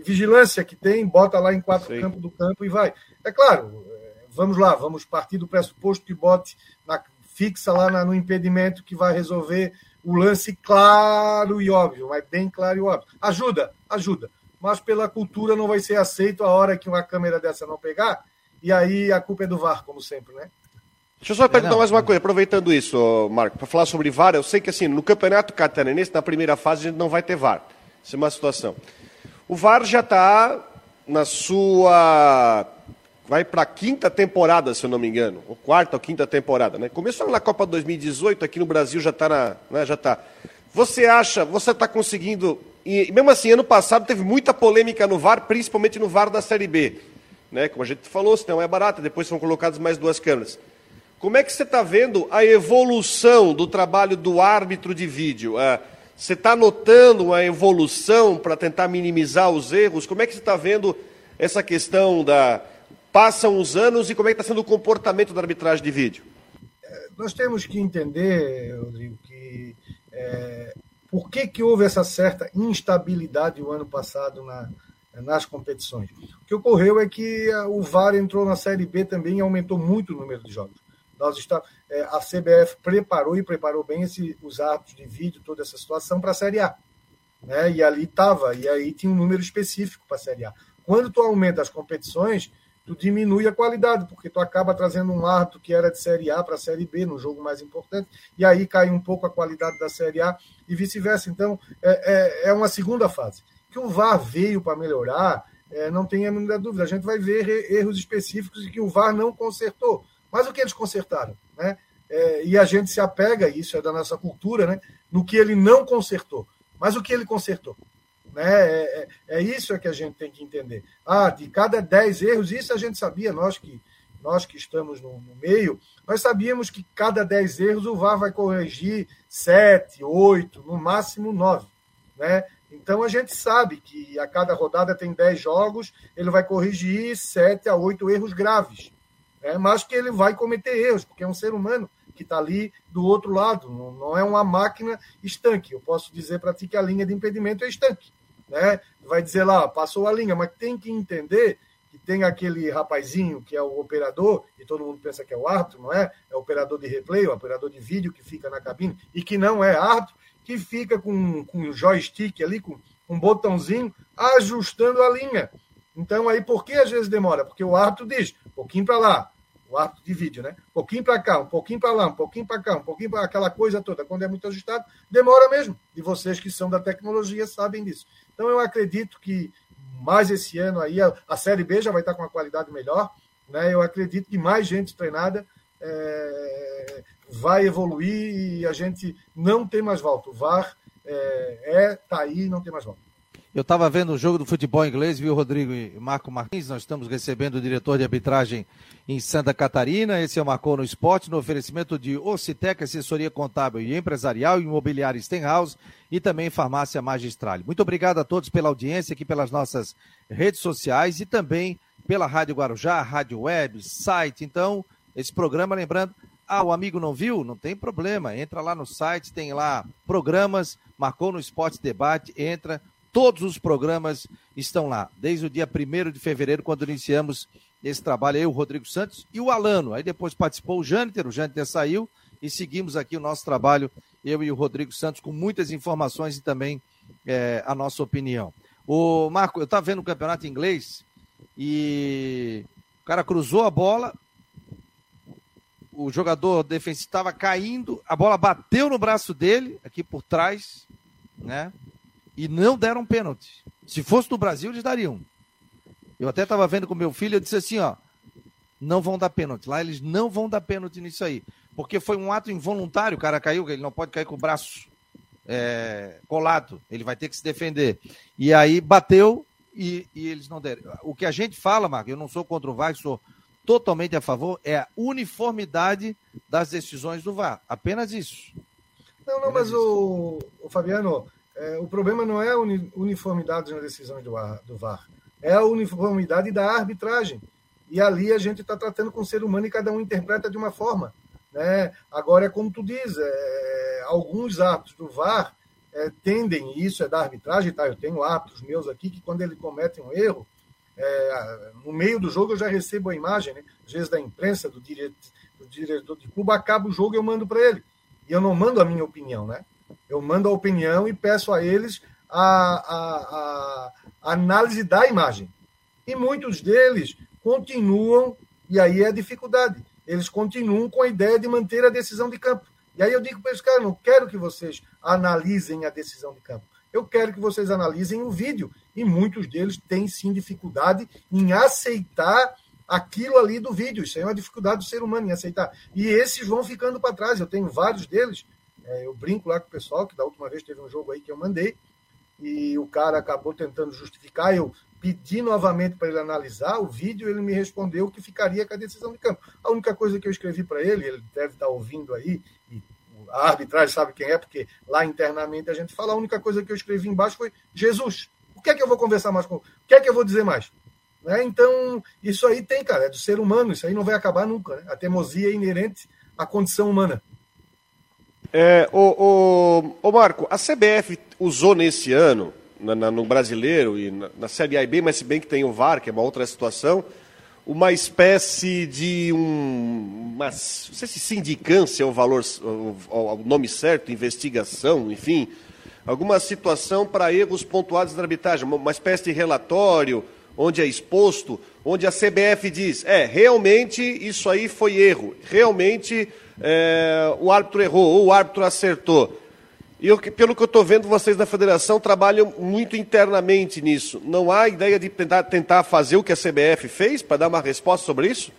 vigilância que tem, bota lá em quatro campos do campo e vai. É claro, é, vamos lá, vamos partir do pressuposto que bote na, fixa lá no impedimento que vai resolver o lance claro e óbvio, mas bem claro e óbvio. Ajuda, ajuda. Mas pela cultura não vai ser aceito a hora que uma câmera dessa não pegar, e aí a culpa é do VAR, como sempre, né? Deixa eu só perguntar mais uma coisa, aproveitando isso, Marco, para falar sobre VAR, eu sei que assim, no Campeonato Catarinense, na primeira fase, a gente não vai ter VAR. Isso é uma situação. O VAR já está na sua vai para a quinta temporada, se eu não me engano, ou quarta ou quinta temporada, né? Começou na Copa 2018, aqui no Brasil já está na, né, já tá. Você acha, você está conseguindo e mesmo assim, ano passado teve muita polêmica no VAR, principalmente no VAR da Série B, né? Como a gente falou, se não é barata, depois são colocadas mais duas câmeras. Como é que você está vendo a evolução do trabalho do árbitro de vídeo? Ah, você está notando uma evolução para tentar minimizar os erros? Como é que você está vendo essa questão da, Passam os anos e como é que está sendo o comportamento da arbitragem de vídeo? Nós temos que entender, Rodrigo, que é, por que, que houve essa certa instabilidade o ano passado na, nas competições. O que ocorreu é que o VAR entrou na Série B também e aumentou muito o número de jogos. Nós está, é, a CBF preparou e preparou bem esse, os árbitros de vídeo, toda essa situação para a Série A. Né? E ali estava, e aí tinha um número específico para a Série A. Quando tu aumenta as competições, tu diminui a qualidade, porque tu acaba trazendo um árbitro que era de Série A para a Série B, no jogo mais importante, e aí cai um pouco a qualidade da Série A e vice-versa. Então, é, é, é, uma segunda fase. Que o VAR veio para melhorar, é, não tenha muita dúvida. A gente vai ver erros específicos que o VAR não consertou. Mas o que eles consertaram? Né? É, e a gente se apega, isso é da nossa cultura, né? no que ele não consertou. Mas o que ele consertou? Né? É, é, é isso que a gente tem que entender. Ah, de cada 10 erros, isso a gente sabia, nós que, nós que estamos no, no meio, nós sabíamos que cada 10 erros o VAR vai corrigir 7, 8, no máximo 9. Né? Então a gente sabe que a cada rodada tem 10 jogos, ele vai corrigir 7 a 8 erros graves. Né? Mas que ele vai cometer erros, porque é um ser humano que está ali do outro lado, não é uma máquina estanque. Eu posso dizer para ti que a linha de impedimento é estanque né? Vai dizer lá, passou a linha, mas tem que entender que tem aquele rapazinho que é o operador, e todo mundo pensa que é o árbitro, não é? É o operador de replay, o operador de vídeo que fica na cabine, e que não é árbitro, que fica com, com um joystick ali, com um botãozinho, ajustando a linha. Então, aí, por que às vezes demora? Porque o árbitro diz, pouquinho para lá, o árbitro de vídeo, né? Um pouquinho para cá, um pouquinho para lá, um pouquinho para cá, um pouquinho para aquela coisa toda. Quando é muito ajustado, demora mesmo. E vocês que são da tecnologia sabem disso. Então eu acredito que mais esse ano aí a, a Série B já vai estar com uma qualidade melhor. Né? Eu acredito que mais gente treinada é, vai evoluir e a gente não tem mais volta. O VAR é, é tá aí, não tem mais volta. Eu estava vendo o jogo do futebol inglês, viu, Rodrigo e Marco Martins? Nós estamos recebendo o diretor de arbitragem em Santa Catarina. Esse é o Marcou no Esporte, no oferecimento de Ocitec, assessoria contábil e empresarial, imobiliária Stenhouse e também farmácia Magistrale. Muito obrigado a todos pela audiência aqui pelas nossas redes sociais e também pela Rádio Guarujá, Rádio Web, site. Então, esse programa, lembrando, ah, o amigo não viu? Não tem problema. Entra lá no site, tem lá programas, marcou no Esporte Debate, entra Todos os programas estão lá, desde o dia 1 de fevereiro, quando iniciamos esse trabalho, eu, o Rodrigo Santos e o Alano. Aí depois participou o Jâniter, o Jâniter saiu e seguimos aqui o nosso trabalho, eu e o Rodrigo Santos, com muitas informações e também é, a nossa opinião. O Marco, eu estava vendo o campeonato inglês e o cara cruzou a bola, o jogador defensivo estava caindo, a bola bateu no braço dele, aqui por trás, né? E não deram pênalti. Se fosse no Brasil, eles dariam. Eu até estava vendo com meu filho, eu disse assim, ó, não vão dar pênalti. Lá eles não vão dar pênalti nisso aí. Porque foi um ato involuntário, o cara caiu, ele não pode cair com o braço é, colado, ele vai ter que se defender. E aí bateu e, e, eles não deram. O que a gente fala, Marco, eu não sou contra o VAR, sou totalmente a favor, é a uniformidade das decisões do VAR. Apenas isso. Não, não, mas o, o Fabiano, é, o problema não é a uniformidade nas decisões do, do VAR, é a uniformidade da arbitragem. E ali a gente está tratando com o ser humano e cada um interpreta de uma forma. Né? Agora, é como tu diz, é, alguns atos do VAR é, tendem, e isso é da arbitragem, tá? eu tenho atos meus aqui que quando ele comete um erro, é, no meio do jogo eu já recebo a imagem, né? às vezes da imprensa, do, dire... do diretor de clube, acaba o jogo e eu mando para ele. E eu não mando a minha opinião, né? Eu mando a opinião e peço a eles a, a, a análise da imagem. E muitos deles continuam, e aí é a dificuldade, eles continuam com a ideia de manter a decisão de campo. E aí eu digo para eles, cara, não quero que vocês analisem a decisão de campo. Eu quero que vocês analisem o vídeo. E muitos deles têm sim dificuldade em aceitar aquilo ali do vídeo. Isso é uma dificuldade do ser humano em aceitar. E esses vão ficando para trás. Eu tenho vários deles é, eu brinco lá com o pessoal, que da última vez teve um jogo aí que eu mandei, e o cara acabou tentando justificar. Eu pedi novamente para ele analisar o vídeo, ele me respondeu que ficaria com a decisão de campo. A única coisa que eu escrevi para ele, ele deve estar ouvindo aí, e a arbitragem sabe quem é, porque lá internamente a gente fala, a única coisa que eu escrevi embaixo foi Jesus. O que é que eu vou conversar mais com? O que é que eu vou dizer mais? Né? Então, isso aí tem, cara, é do ser humano, isso aí não vai acabar nunca. Né? A teimosia é inerente à condição humana. É, o, o, o, Marco, a CBF usou nesse ano, na, na, no brasileiro e na, na Série A e B, mas se bem que tem o VAR, que é uma outra situação, uma espécie de um. Uma, não sei se sindicância é o valor, o, o nome certo, investigação, enfim, alguma situação para erros pontuados na arbitragem, uma, uma espécie de relatório onde é exposto, onde a CBF diz: é, realmente isso aí foi erro, realmente é, o árbitro errou ou o árbitro acertou. E eu, pelo que eu estou vendo, vocês da federação trabalham muito internamente nisso. Não há ideia de tentar, tentar fazer o que a CBF fez para dar uma resposta sobre isso?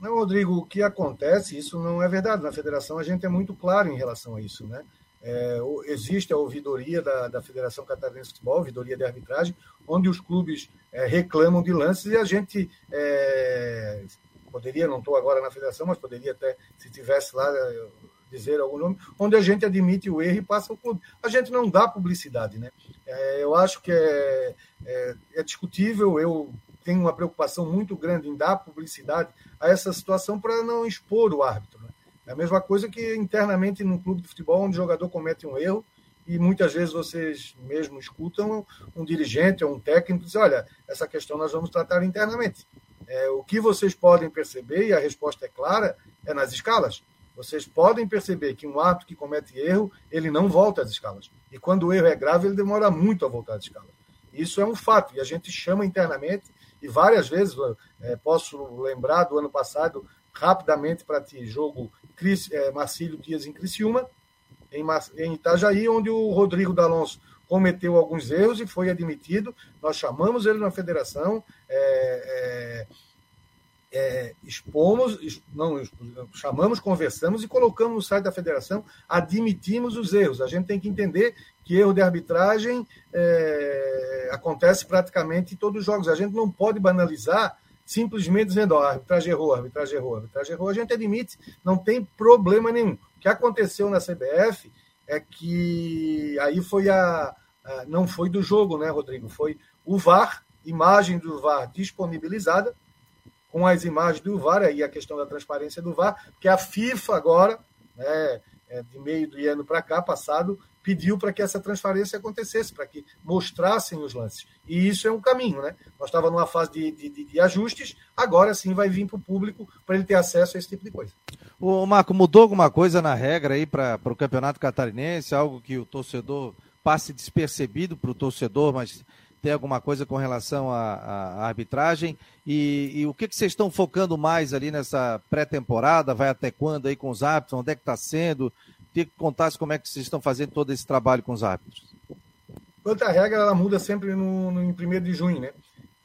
Não, Rodrigo, o que acontece, isso não é verdade. Na federação a gente é muito claro em relação a isso, né? É, existe a ouvidoria da, da Federação Catarinense de Futebol, ouvidoria de arbitragem, onde os clubes é, reclamam de lances e a gente é, poderia, não estou agora na federação, mas poderia até, se tivesse lá, dizer algum nome, onde a gente admite o erro e passa o clube. A gente não dá publicidade, né? É, eu acho que é, é, é, discutível, eu tenho uma preocupação muito grande em dar publicidade a essa situação para não expor o árbitro. Né? É a mesma coisa que internamente num clube de futebol onde o jogador comete um erro e muitas vezes vocês mesmo escutam um dirigente ou um técnico dizer, olha, essa questão nós vamos tratar internamente. É, o que vocês podem perceber, e a resposta é clara, é nas escalas. Vocês podem perceber que um ato que comete erro, ele não volta às escalas. E quando o erro é grave, ele demora muito a voltar às escalas. Isso é um fato, e a gente chama internamente, e várias vezes, é, posso lembrar do ano passado, rapidamente para ti, jogo Cris, é, Marcílio Dias em Criciúma, em, em Itajaí, onde o Rodrigo D'Alonso cometeu alguns erros e foi admitido. Nós chamamos ele na federação, é, é, é, expomos, não, chamamos, conversamos e colocamos no site da federação, admitimos os erros. A gente tem que entender que erro de arbitragem é, acontece praticamente em todos os jogos. A gente não pode banalizar simplesmente dizendo, ó, oh, arbitragem errou, arbitragem errou, arbitragem errou. A gente admite, não tem problema nenhum. O que aconteceu na CBF é que aí foi a não foi do jogo, né, Rodrigo? Foi o VAR, imagem do VAR disponibilizada, com as imagens do VAR, aí a questão da transparência do VAR, que a FIFA agora, né, é, de meio do ano para cá, passado, pediu para que essa transferência acontecesse, para que mostrassem os lances. E isso é um caminho, né? Nós estávamos numa fase de, de, de, ajustes, agora sim vai vir para o público para ele ter acesso a esse tipo de coisa. O Marco, mudou alguma coisa na regra aí para o campeonato catarinense? Algo que o torcedor passe despercebido para o torcedor, mas tem alguma coisa com relação à, arbitragem? E, e, o que, que vocês estão focando mais ali nessa pré-temporada? Vai até quando aí com os árbitros? Onde é que está sendo? Queria que contasse como é que vocês estão fazendo todo esse trabalho com os árbitros. Quanto à regra, ela muda sempre no, no, em 1 de junho, né?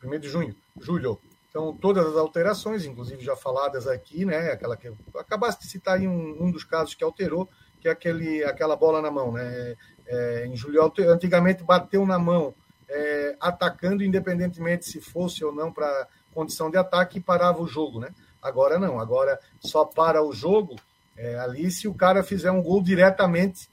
1 de junho, julho. Então, todas as alterações, inclusive já faladas aqui, né? Aquela que acabaste de citar aí um, um dos casos que alterou, que é aquele, aquela bola na mão, né? É, em julho, antigamente bateu na mão é, atacando, independentemente se fosse ou não para condição de ataque, e parava o jogo, né? Agora não, agora só para o jogo é, ali se o cara fizer um gol diretamente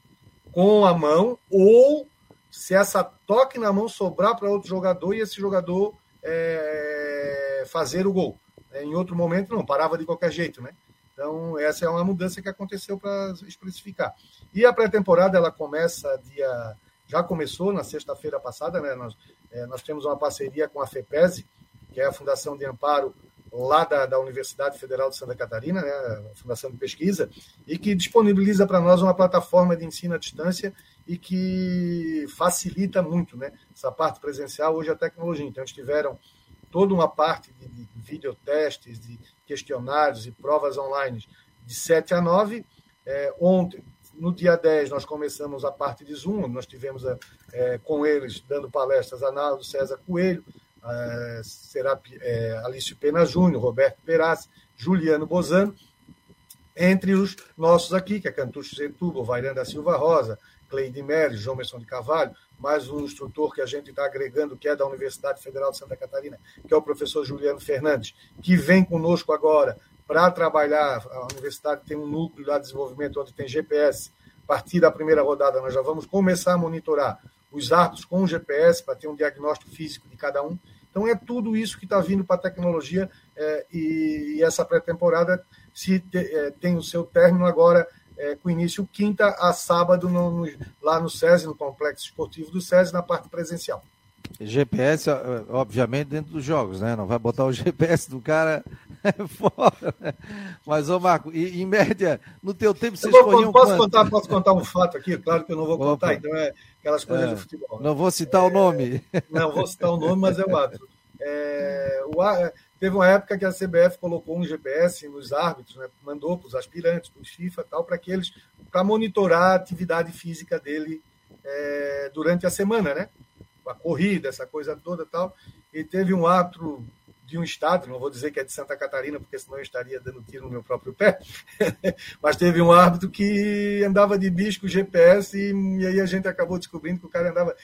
com a mão ou se essa toque na mão sobrar para outro jogador e esse jogador é, fazer o gol. É, em outro momento não, parava de qualquer jeito, né? Então essa é uma mudança que aconteceu para especificar. E a pré-temporada ela começa dia já começou na sexta-feira passada, né? Nós, é, nós temos uma parceria com a FEPESE, que é a Fundação de Amparo lá da, da Universidade Federal de Santa Catarina, né, Fundação de Pesquisa, e que disponibiliza para nós uma plataforma de ensino à distância e que facilita muito né, essa parte presencial, hoje a tecnologia. Então, eles tiveram toda uma parte de, de videotestes, de questionários e provas online de 7 a 9. É, ontem, no dia 10, nós começamos a parte de Zoom, nós tivemos é, com eles, dando palestras, Arnaldo César Coelho, é, será é, Alício Pena Júnior, Roberto Perazzi, Juliano Bozano, entre os nossos aqui, que é Cantucho Setúbal, Vairanda Silva Rosa, Cleide Meres, João Messon de Carvalho, mais um instrutor que a gente está agregando, que é da Universidade Federal de Santa Catarina, que é o professor Juliano Fernandes, que vem conosco agora para trabalhar. A universidade tem um núcleo lá de desenvolvimento onde tem GPS. A partir da primeira rodada, nós já vamos começar a monitorar os árbitros com o GPS para ter um diagnóstico físico de cada um. Então, é tudo isso que está vindo para a tecnologia é, e, e, essa pré-temporada se te, é, tem o seu término agora é, com início quinta a sábado no, no, lá no SESI, no Complexo Esportivo do SESI, na parte presencial. GPS, obviamente, dentro dos jogos, né? Não vai botar o GPS do cara fora. Né? Mas, ô Marco, em média, no teu tempo você escolheu posso contar Posso contar um fato aqui? Claro que eu não vou contar, Opa. então é aquelas coisas é, do futebol. Não vou citar é, o nome. Não vou citar o nome, mas é o árbitro. É, o, teve uma época que a CBF colocou um GPS nos árbitros, né? mandou para os aspirantes, para os FIFA tal, para que eles, para monitorar a atividade física dele é, durante a semana, né? a corrida, essa coisa toda tal. E teve um árbitro de um estado, não vou dizer que é de Santa Catarina, porque senão eu estaria dando tiro no meu próprio pé, mas teve um árbitro que andava de bicho GPS e, e, aí a gente acabou descobrindo que o cara andava,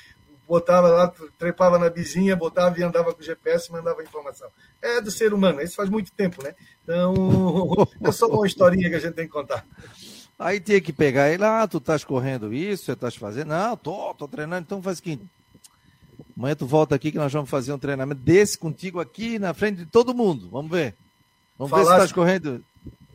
botava lá, trepava na bizinha, botava e andava com o GPS e mandava informação. É do ser humano, isso faz muito tempo, né? Então, é só uma historinha que a gente tem que contar. Aí tinha que pegar ele, ah, tu estás correndo isso, você estás fazendo, não, tô, tô treinando, então faz o seguinte, Amanhã tu volta aqui que nós vamos fazer um treinamento desse contigo aqui na frente de todo mundo. Vamos ver. Vamos falasse, ver se estás correndo.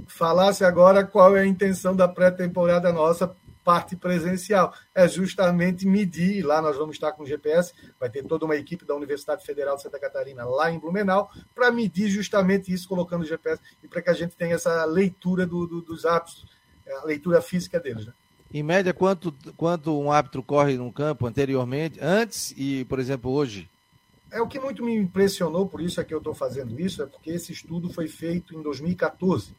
Falasse agora qual é a intenção da pré-temporada nossa, parte presencial. É justamente medir, lá nós vamos estar com o GPS, vai ter toda uma equipe da Universidade Federal de Santa Catarina lá em Blumenau, para medir justamente isso, colocando o GPS, e para que a gente tenha essa leitura do, do, dos atos, a leitura física deles. Né? Em média, quanto, quanto um árbitro corre no campo anteriormente, antes e, por exemplo, hoje? É o que muito me impressionou, por isso é que eu estou fazendo isso, é porque esse estudo foi feito em 2014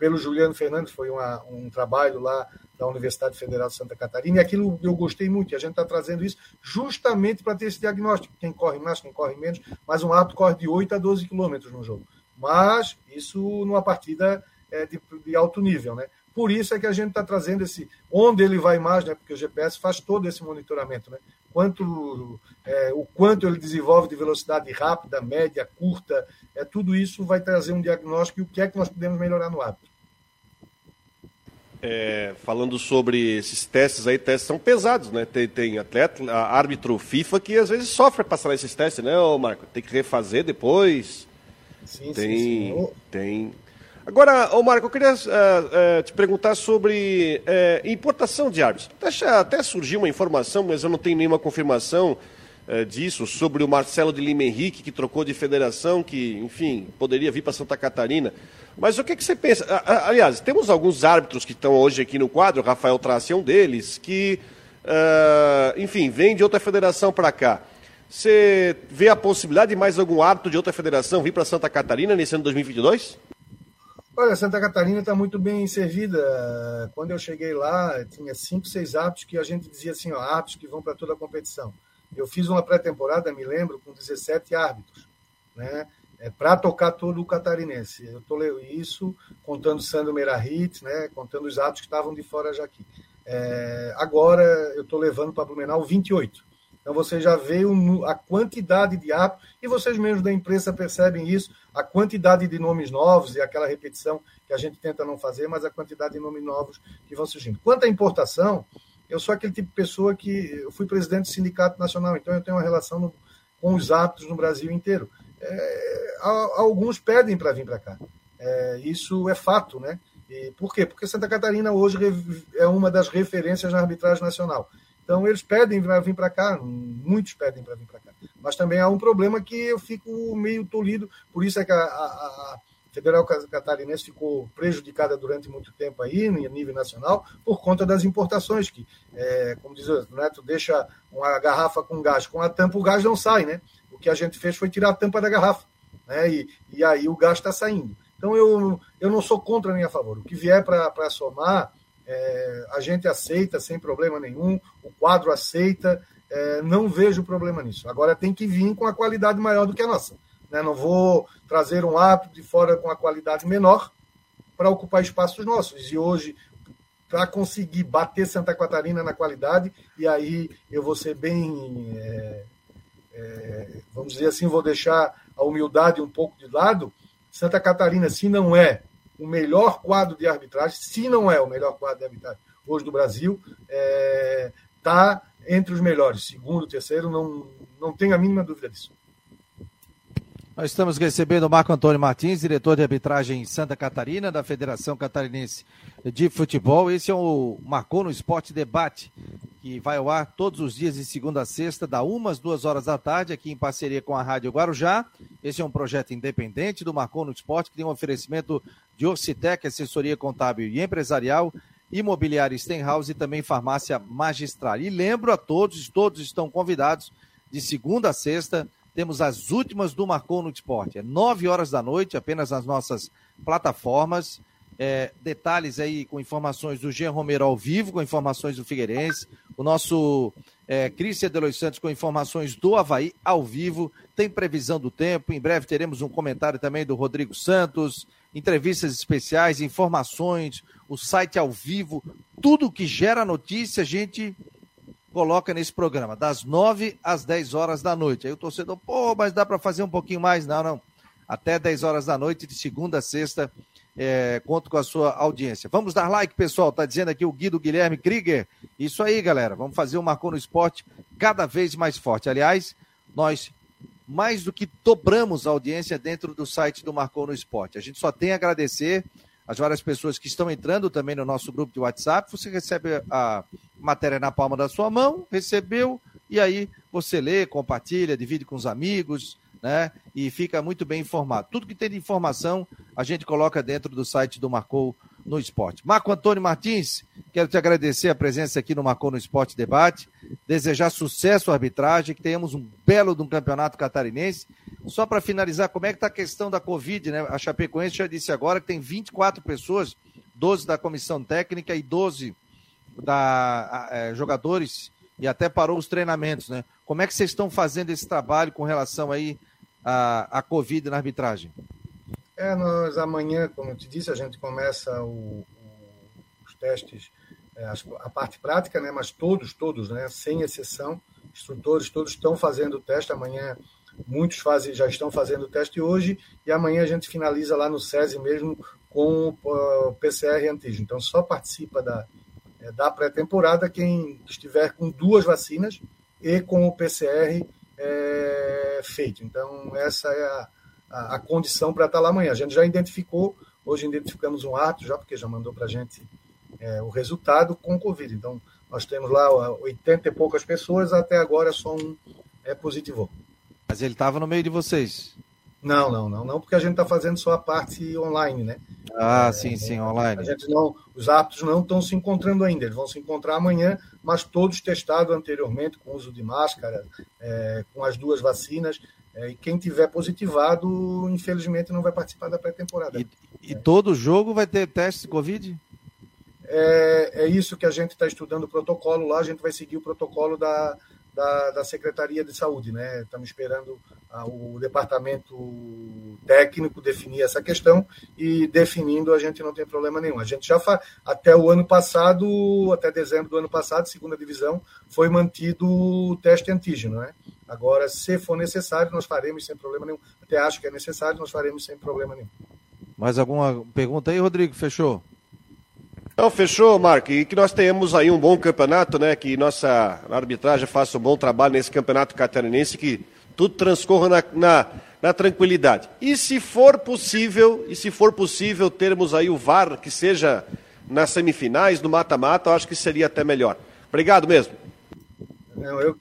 pelo Juliano Fernandes, foi uma, um trabalho lá da Universidade Federal de Santa Catarina, e aquilo eu gostei muito, e a gente está trazendo isso justamente para ter esse diagnóstico, quem corre mais, quem corre menos, mas um árbitro corre de 8 a 12 quilômetros no jogo Mas isso numa partida é, de, de alto nível, né? Por isso é que a gente está trazendo esse. Onde ele vai mais, né? Porque o GPS faz todo esse monitoramento, né? Quanto, é, o quanto ele desenvolve de velocidade rápida, média, curta, é, tudo isso vai trazer um diagnóstico e o que é que nós podemos melhorar no hábito. É, falando sobre esses testes aí, testes são pesados, né? Tem, tem atleta, árbitro FIFA que às vezes sofre passar esses testes, né, Marco? Tem que refazer depois. Sim, tem, sim, sim. Tem. Agora, ô Marco, eu queria uh, uh, te perguntar sobre uh, importação de árbitros. Até, até surgiu uma informação, mas eu não tenho nenhuma confirmação disso, sobre o Marcelo de Lima Henrique, que trocou de federação, que, enfim, poderia vir para Santa Catarina. Mas o que, que você pensa? Aliás, temos alguns árbitros que estão hoje aqui no quadro, Rafael Trace é um deles, que, enfim, vem de outra federação para cá. Você vê a possibilidade de mais algum árbitro de outra federação vir para Santa Catarina nesse ano 2022? Olha, Santa Catarina está muito bem servida. Quando eu cheguei lá, tinha cinco, seis árbitros que a gente dizia assim, ó, árbitros que vão para toda a competição. Eu fiz uma pré-temporada, me lembro, com 17 árbitros, né? É, para tocar todo o catarinense. Eu estou isso contando Sandro Merahit, né? Contando os árbitros que estavam de fora já aqui. É, agora eu estou levando para Blumenau 28. Então você já vê a quantidade de árbitros, e vocês mesmos da imprensa percebem isso, a quantidade de nomes novos e aquela repetição que a gente tenta não fazer, mas a quantidade de nomes novos que vão surgindo. Quanto à importação, eu sou aquele tipo de pessoa que eu fui presidente do Sindicato Nacional, então eu tenho uma relação no, com os árbitros no Brasil inteiro. É, alguns pedem para vir para cá. É, isso é fato, né? E por quê? Porque Santa Catarina hoje é uma das referências na arbitragem nacional. Então, eles pedem para vir para cá, muitos pedem para vir para cá. Mas também há um problema que eu fico meio tolido, por isso é que a, a, Federal Catarinense ficou prejudicada durante muito tempo aí, em nível nacional, por conta das importações, que, é, como diz o Neto, deixa uma garrafa com gás, com a tampa o gás não sai, né? O que a gente fez foi tirar a tampa da garrafa, né? E, e aí o gás está saindo. Então eu, eu não sou contra nem a favor. O que vier para somar, é, a gente aceita sem problema nenhum, o quadro aceita, é, não vejo problema nisso. Agora tem que vir com a qualidade maior do que a nossa. Né? Não vou trazer um árbitro de fora com a qualidade menor para ocupar espaços nossos. E hoje, para conseguir bater Santa Catarina na qualidade, e aí eu vou ser bem, é, é, vamos dizer assim, vou deixar a humildade um pouco de lado. Santa Catarina, se não é o melhor quadro de arbitragem, se não é o melhor quadro de arbitragem hoje do Brasil, está é, entre os melhores. Segundo, terceiro, não, não tenho a mínima dúvida disso. Nós estamos recebendo o Marco Antônio Martins, diretor de arbitragem em Santa Catarina, da Federação Catarinense de Futebol. Esse é o Marcou no Esporte Debate, que vai ao ar todos os dias de segunda a sexta, da umas duas horas da tarde, aqui em parceria com a Rádio Guarujá. Esse é um projeto independente do Marcou no Esporte, que tem um oferecimento de Orcitec, assessoria contábil e empresarial, imobiliária Stenhouse e também farmácia magistral. E lembro a todos, todos estão convidados de segunda a sexta, temos as últimas do Marcou no Esporte. É nove horas da noite, apenas nas nossas plataformas. É, detalhes aí com informações do Jean Romero ao vivo, com informações do Figueirense. O nosso é, Cristian Delois Santos com informações do Havaí ao vivo. Tem previsão do tempo. Em breve teremos um comentário também do Rodrigo Santos. Entrevistas especiais, informações, o site ao vivo. Tudo que gera notícia, a gente coloca nesse programa, das 9 às 10 horas da noite. Aí o torcedor, pô, mas dá para fazer um pouquinho mais? Não, não. Até 10 horas da noite, de segunda a sexta, é, conto com a sua audiência. Vamos dar like, pessoal. Tá dizendo aqui o Guido Guilherme Krieger. Isso aí, galera. Vamos fazer o Marcou no Esporte cada vez mais forte. Aliás, nós mais do que dobramos a audiência dentro do site do Marcou no Esporte. A gente só tem a agradecer as várias pessoas que estão entrando também no nosso grupo de WhatsApp. Você recebe a matéria na palma da sua mão, recebeu, e aí você lê, compartilha, divide com os amigos, né? E fica muito bem informado. Tudo que tem de informação a gente coloca dentro do site do Marcou no Esporte. Marco Antônio Martins, quero te agradecer a presença aqui no Marcou no Esporte Debate, desejar sucesso à arbitragem, que tenhamos um belo de um campeonato catarinense. Só para finalizar, como é que está a questão da Covid, né? A Chapecoense já disse agora que tem 24 pessoas, 12 da comissão técnica e 12 da é, jogadores e até parou os treinamentos, né? Como é que vocês estão fazendo esse trabalho com relação aí à, à Covid na arbitragem? É, nós amanhã, como eu te disse, a gente começa o, o, os testes, é, a parte prática, né? Mas todos, todos, né? Sem exceção, instrutores todos estão fazendo o teste. Amanhã muitos fazem, já estão fazendo o teste hoje e amanhã a gente finaliza lá no SESI mesmo com o PCR antígeno. Então só participa da, é, da pré-temporada quem estiver com duas vacinas e com o PCR é, feito. Então essa é a a, a condição para estar tá lá amanhã. A gente já identificou, hoje identificamos um ato já, porque já mandou para a gente é, o resultado com Covid. Então, nós temos lá 80 e poucas pessoas, até agora só um é positivo. Mas ele estava no meio de vocês? Não, não, não, não, porque a gente está fazendo só a parte online, né? Ah, é, sim, sim, online. A gente não, os aptos não estão se encontrando ainda, eles vão se encontrar amanhã, mas todos testados anteriormente com uso de máscara, é, com as duas vacinas, é, e quem tiver positivado, infelizmente, não vai participar da pré-temporada. E, e, todo jogo vai ter teste de Covid? É, é isso que a gente está estudando o protocolo lá, a gente vai seguir o protocolo da, da, da Secretaria de Saúde, né? Estamos esperando a, o departamento técnico definir essa questão e definindo a gente não tem problema nenhum. A gente já faz, até o ano passado, até dezembro do ano passado, segunda divisão, foi mantido o teste antígeno, né? Agora, se for necessário, nós faremos sem problema nenhum. Até acho que é necessário, nós faremos sem problema nenhum. Mais alguma pergunta aí, Rodrigo? Fechou? Não, fechou, Marco. E que nós tenhamos aí um bom campeonato, né? Que nossa arbitragem faça um bom trabalho nesse campeonato catarinense, que tudo transcorra na, na, na, tranquilidade. E se for possível, e se for possível termos aí o VAR que seja nas semifinais, no mata-mata, eu acho que seria até melhor. Obrigado mesmo. Não, eu,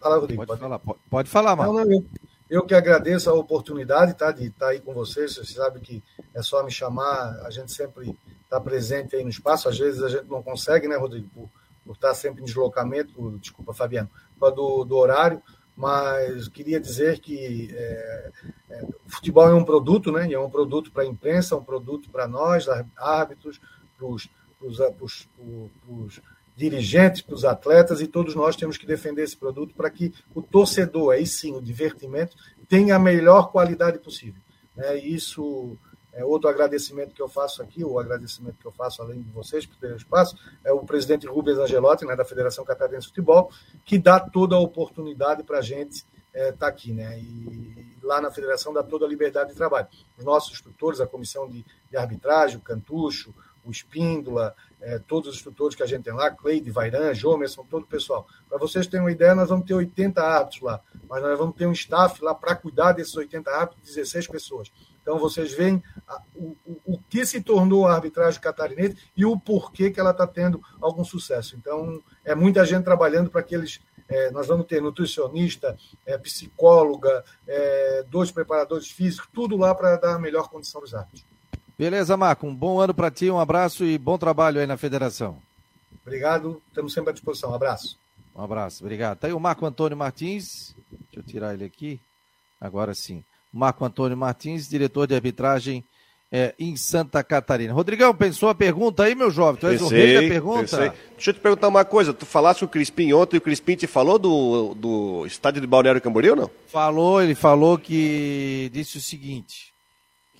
Fala, Rodrigo. Pode, falar, pode, pode falar, Marcos. Não, não, eu, eu, que agradeço a oportunidade tá, de estar aí com vocês. Você sabe que é só me chamar, a gente sempre está presente aí no espaço. Às vezes a gente não consegue, né, Rodrigo, por, por estar sempre em deslocamento, desculpa, Fabiano, do, do horário, mas queria dizer que é, é, o futebol é um produto, né? E é um produto para a imprensa, um produto para nós, árbitros, para os dirigentes, para os atletas, e todos nós temos que defender esse produto para que o torcedor, aí sim, o divertimento, tenha a melhor qualidade possível. É, isso é outro agradecimento que eu faço aqui, o agradecimento que eu faço, além de vocês, por terem espaço, é o presidente Rubens Angelotti, né, da Federação Catarinense de Futebol, que dá toda a oportunidade para a gente estar é, tá aqui, né? E lá na federação dá toda a liberdade de trabalho. Os nossos instrutores, a comissão de, de arbitragem, o Cantucho, o Espíndola, é, todos os instrutores que a gente tem lá, Cleide, Vairan, Jomerson, todo o pessoal. Para vocês terem uma ideia, nós vamos ter 80 árbitros lá, mas nós vamos ter um staff lá para cuidar desses 80 árbitros, 16 pessoas. Então vocês veem a, o, o, que se tornou a arbitragem catarinense e o porquê que ela está tendo algum sucesso. Então é muita gente trabalhando para aqueles. É, nós vamos ter nutricionista, é, psicóloga, é, dois preparadores físicos, tudo lá para dar a melhor condição dos árbitros. Beleza, Marco. Um bom ano para ti, um abraço e bom trabalho aí na federação. Obrigado, estamos sempre à disposição. Um abraço. Um abraço, obrigado. Tá aí o Marco Antônio Martins. Deixa eu tirar ele aqui. Agora sim. Marco Antônio Martins, diretor de arbitragem é, em Santa Catarina. Rodrigão, pensou a pergunta aí, meu jovem? Tu és pensei, o rei da pergunta? Pensei. Deixa eu te perguntar uma coisa. Tu falaste com o Crispim ontem e o Crispim te falou do, do estádio de Balneário Camboriú, não? Falou, ele falou que disse o seguinte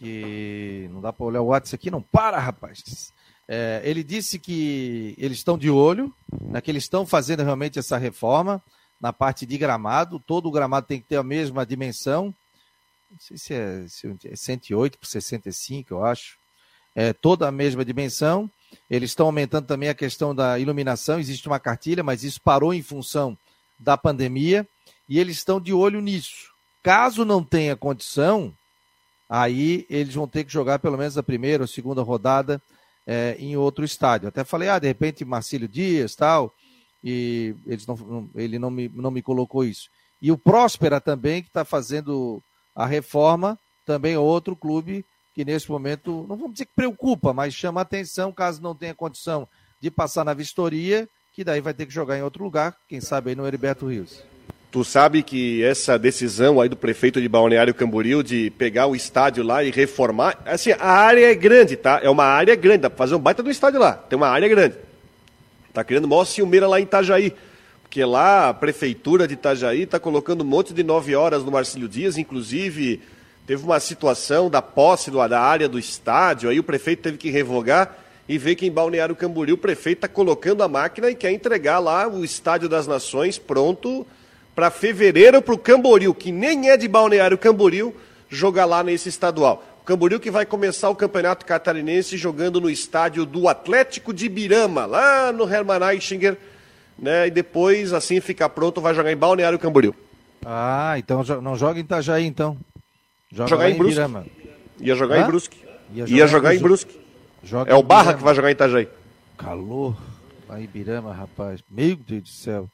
que não dá para olhar o WhatsApp aqui, não para, rapaz. É, ele disse que eles estão de olho, né, que eles estão fazendo realmente essa reforma na parte de gramado. Todo o gramado tem que ter a mesma dimensão. Não sei se é, se é 108 por 65, eu acho. É toda a mesma dimensão. Eles estão aumentando também a questão da iluminação. Existe uma cartilha, mas isso parou em função da pandemia. E eles estão de olho nisso. Caso não tenha condição, aí eles vão ter que jogar pelo menos a primeira ou segunda rodada é, em outro estádio. Até falei, ah, de repente Marcílio Dias, tal, e eles não, ele não me, não me colocou isso. E o Próspera também, que está fazendo a reforma, também outro clube que nesse momento, não vamos dizer que preocupa, mas chama atenção caso não tenha condição de passar na vistoria, que daí vai ter que jogar em outro lugar, quem sabe aí no Heriberto Rios. Tu sabe que essa decisão aí do prefeito de Balneário Camboriú de pegar o estádio lá e reformar, assim, a área é grande, tá? É uma área grande, dá pra fazer um baita do estádio lá, tem uma área grande. Tá criando maior ciumeira lá em Itajaí, porque lá a prefeitura de Itajaí tá colocando um monte de nove horas no Marcílio Dias, inclusive teve uma situação da posse da área do estádio, aí o prefeito teve que revogar e ver que em Balneário Camboriú o prefeito está colocando a máquina e quer entregar lá o Estádio das Nações pronto para fevereiro para o Camboriú, que nem é de Balneário Camboriú, jogar lá nesse estadual. O Camboriú que vai começar o Campeonato Catarinense jogando no estádio do Atlético de Birama, lá no Hermann Eichinger, né? E depois, assim ficar pronto, vai jogar em Balneário Camboriú. Ah, então não joga em Itajaí, então. Joga jogar em, em Brusque. Birama. Ia jogar Hã? em Brusque. Ia jogar, Ia jogar em, Brusque. Joga é o Barra que vai jogar em Itajaí. Calor. Lá em Birama, rapaz. Meu Deus do céu.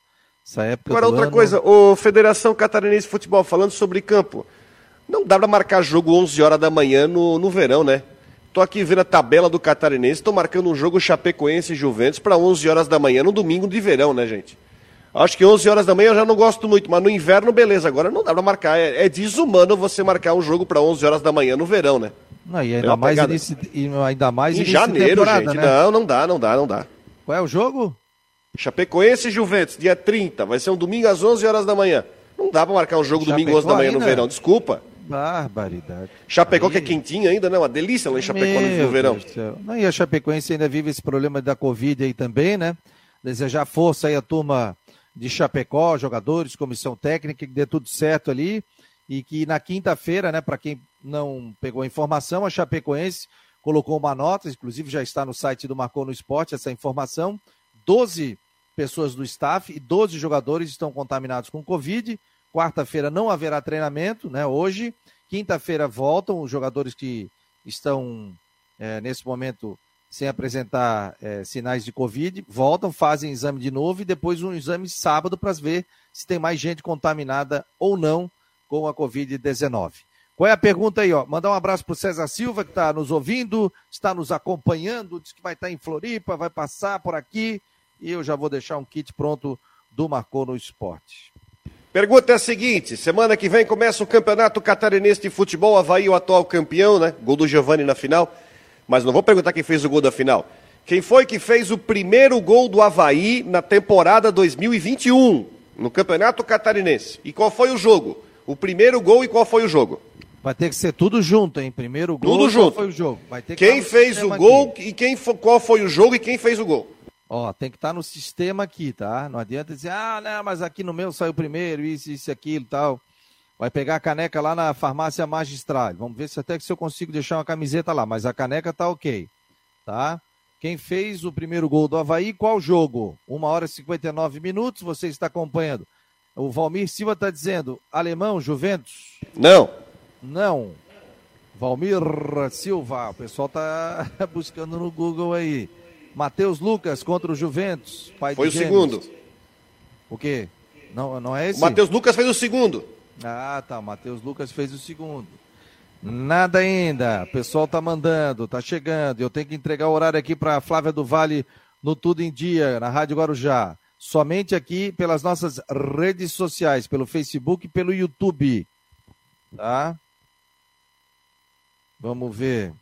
Essa época Agora, outra ano... coisa, o Federação Catarinense de Futebol, falando sobre campo. Não dá para marcar jogo 11 horas da manhã no, no verão, né? Tô aqui vendo a tabela do Catarinense, tô marcando um jogo Chapecoense e Juventus para 11 horas da manhã no domingo de verão, né, gente? Acho que 11 horas da manhã eu já não gosto muito, mas no inverno, beleza. Agora não dá pra marcar. É, é desumano você marcar um jogo para 11 horas da manhã no verão, né? Não, e ainda mais, início, e ainda mais em janeiro, gente. Né? Não, não dá, não dá, não dá. Qual é o jogo? Chapecoense e Juventus, dia 30. Vai ser um domingo às 11 horas da manhã. Não dá pra marcar um jogo Chapecó domingo às 11 da manhã no verão, desculpa. Barbaridade. Chapecó Aí... que é quentinho ainda, né? Uma delícia lá em Chapecó no verão. Não, e a Chapecoense ainda vive esse problema da Covid aí também, né? Desejar força aí a turma de Chapecó, jogadores, comissão técnica, que dê tudo certo ali. E que na quinta-feira, né, para quem não pegou a informação, a Chapecoense colocou uma nota, inclusive já está no site do Marcou no Esporte essa informação. 12 pessoas do staff e 12 jogadores estão contaminados com Covid. Quarta-feira não haverá treinamento, né? Hoje. Quinta-feira voltam os jogadores que estão é, nesse momento sem apresentar é, sinais de Covid, voltam, fazem exame de novo e depois um exame sábado para ver se tem mais gente contaminada ou não com a Covid-19. Qual é a pergunta aí? Ó? Mandar um abraço para o César Silva, que está nos ouvindo, está nos acompanhando, diz que vai estar tá em Floripa, vai passar por aqui. E eu já vou deixar um kit pronto do Marcou no Esporte. Pergunta é a seguinte: semana que vem começa o Campeonato Catarinense de Futebol, Havaí, o atual campeão, né? Gol do Giovanni na final. Mas não vou perguntar quem fez o gol da final. Quem foi que fez o primeiro gol do Havaí na temporada 2021, no Campeonato Catarinense? E qual foi o jogo? O primeiro gol e qual foi o jogo? Vai ter que ser tudo junto, hein? Primeiro gol tudo junto. qual foi o jogo? Vai ter que quem fez o gol aqui. e quem, qual foi o jogo e quem fez o gol? Ó, tem que estar tá no sistema aqui, tá? Não adianta dizer, ah, não, mas aqui no meu saiu primeiro, isso, isso, aquilo tal. Vai pegar a caneca lá na farmácia magistral. Vamos ver se até que se eu consigo deixar uma camiseta lá, mas a caneca tá ok, tá? Quem fez o primeiro gol do Havaí, qual jogo? Uma hora e 59 minutos, você está acompanhando. O Valmir Silva está dizendo, alemão, Juventus? Não. Não. Valmir Silva, o pessoal está buscando no Google aí. Matheus Lucas contra o Juventus. Pai Foi o Gêmeos. segundo. O quê? Não, não é esse? O Matheus Lucas fez o segundo. Ah, tá. O Matheus Lucas fez o segundo. Nada ainda. O pessoal tá mandando, tá chegando. Eu tenho que entregar o horário aqui para Flávia do Vale no Tudo em Dia, na Rádio Guarujá. Somente aqui pelas nossas redes sociais, pelo Facebook e pelo YouTube. Tá? Vamos ver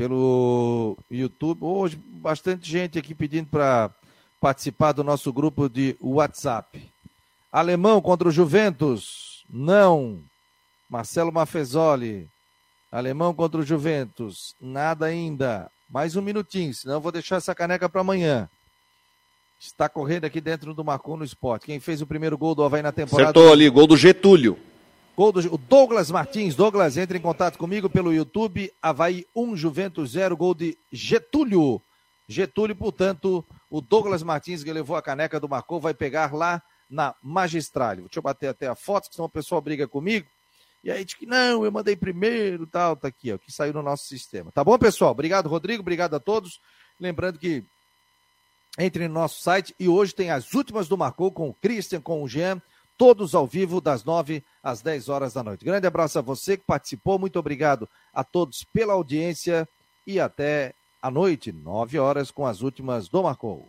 pelo YouTube. Hoje, bastante gente aqui pedindo para participar do nosso grupo de WhatsApp. Alemão contra o Juventus? Não. Marcelo Mafezoli. Alemão contra o Juventus? Nada ainda. Mais um minutinho, senão eu vou deixar essa caneca para amanhã. Está correndo aqui dentro do Marcon no Esporte. Quem fez o primeiro gol do Havaí na temporada? Acertou ali, gol do Getúlio. Gol do Douglas Martins. Douglas, entre em contato comigo pelo YouTube. Havaí 1, Juventus 0. Gol de Getúlio. Getúlio, portanto, o Douglas Martins que levou a caneca do Marcou vai pegar lá na Magistrale. Deixa eu bater até a foto, senão o pessoal briga comigo. E aí diz que não, eu mandei primeiro, tal, tá aqui, ó, que saiu no nosso sistema. Tá bom, pessoal? Obrigado, Rodrigo, obrigado a todos. Lembrando que entre no nosso site e hoje tem as últimas do Marcou com o Christian, com o Jean todos ao vivo, das 9 às 10 horas da noite. Grande abraço a você que participou, muito obrigado a todos pela audiência e até a noite, 9 horas, com as últimas do Marcou.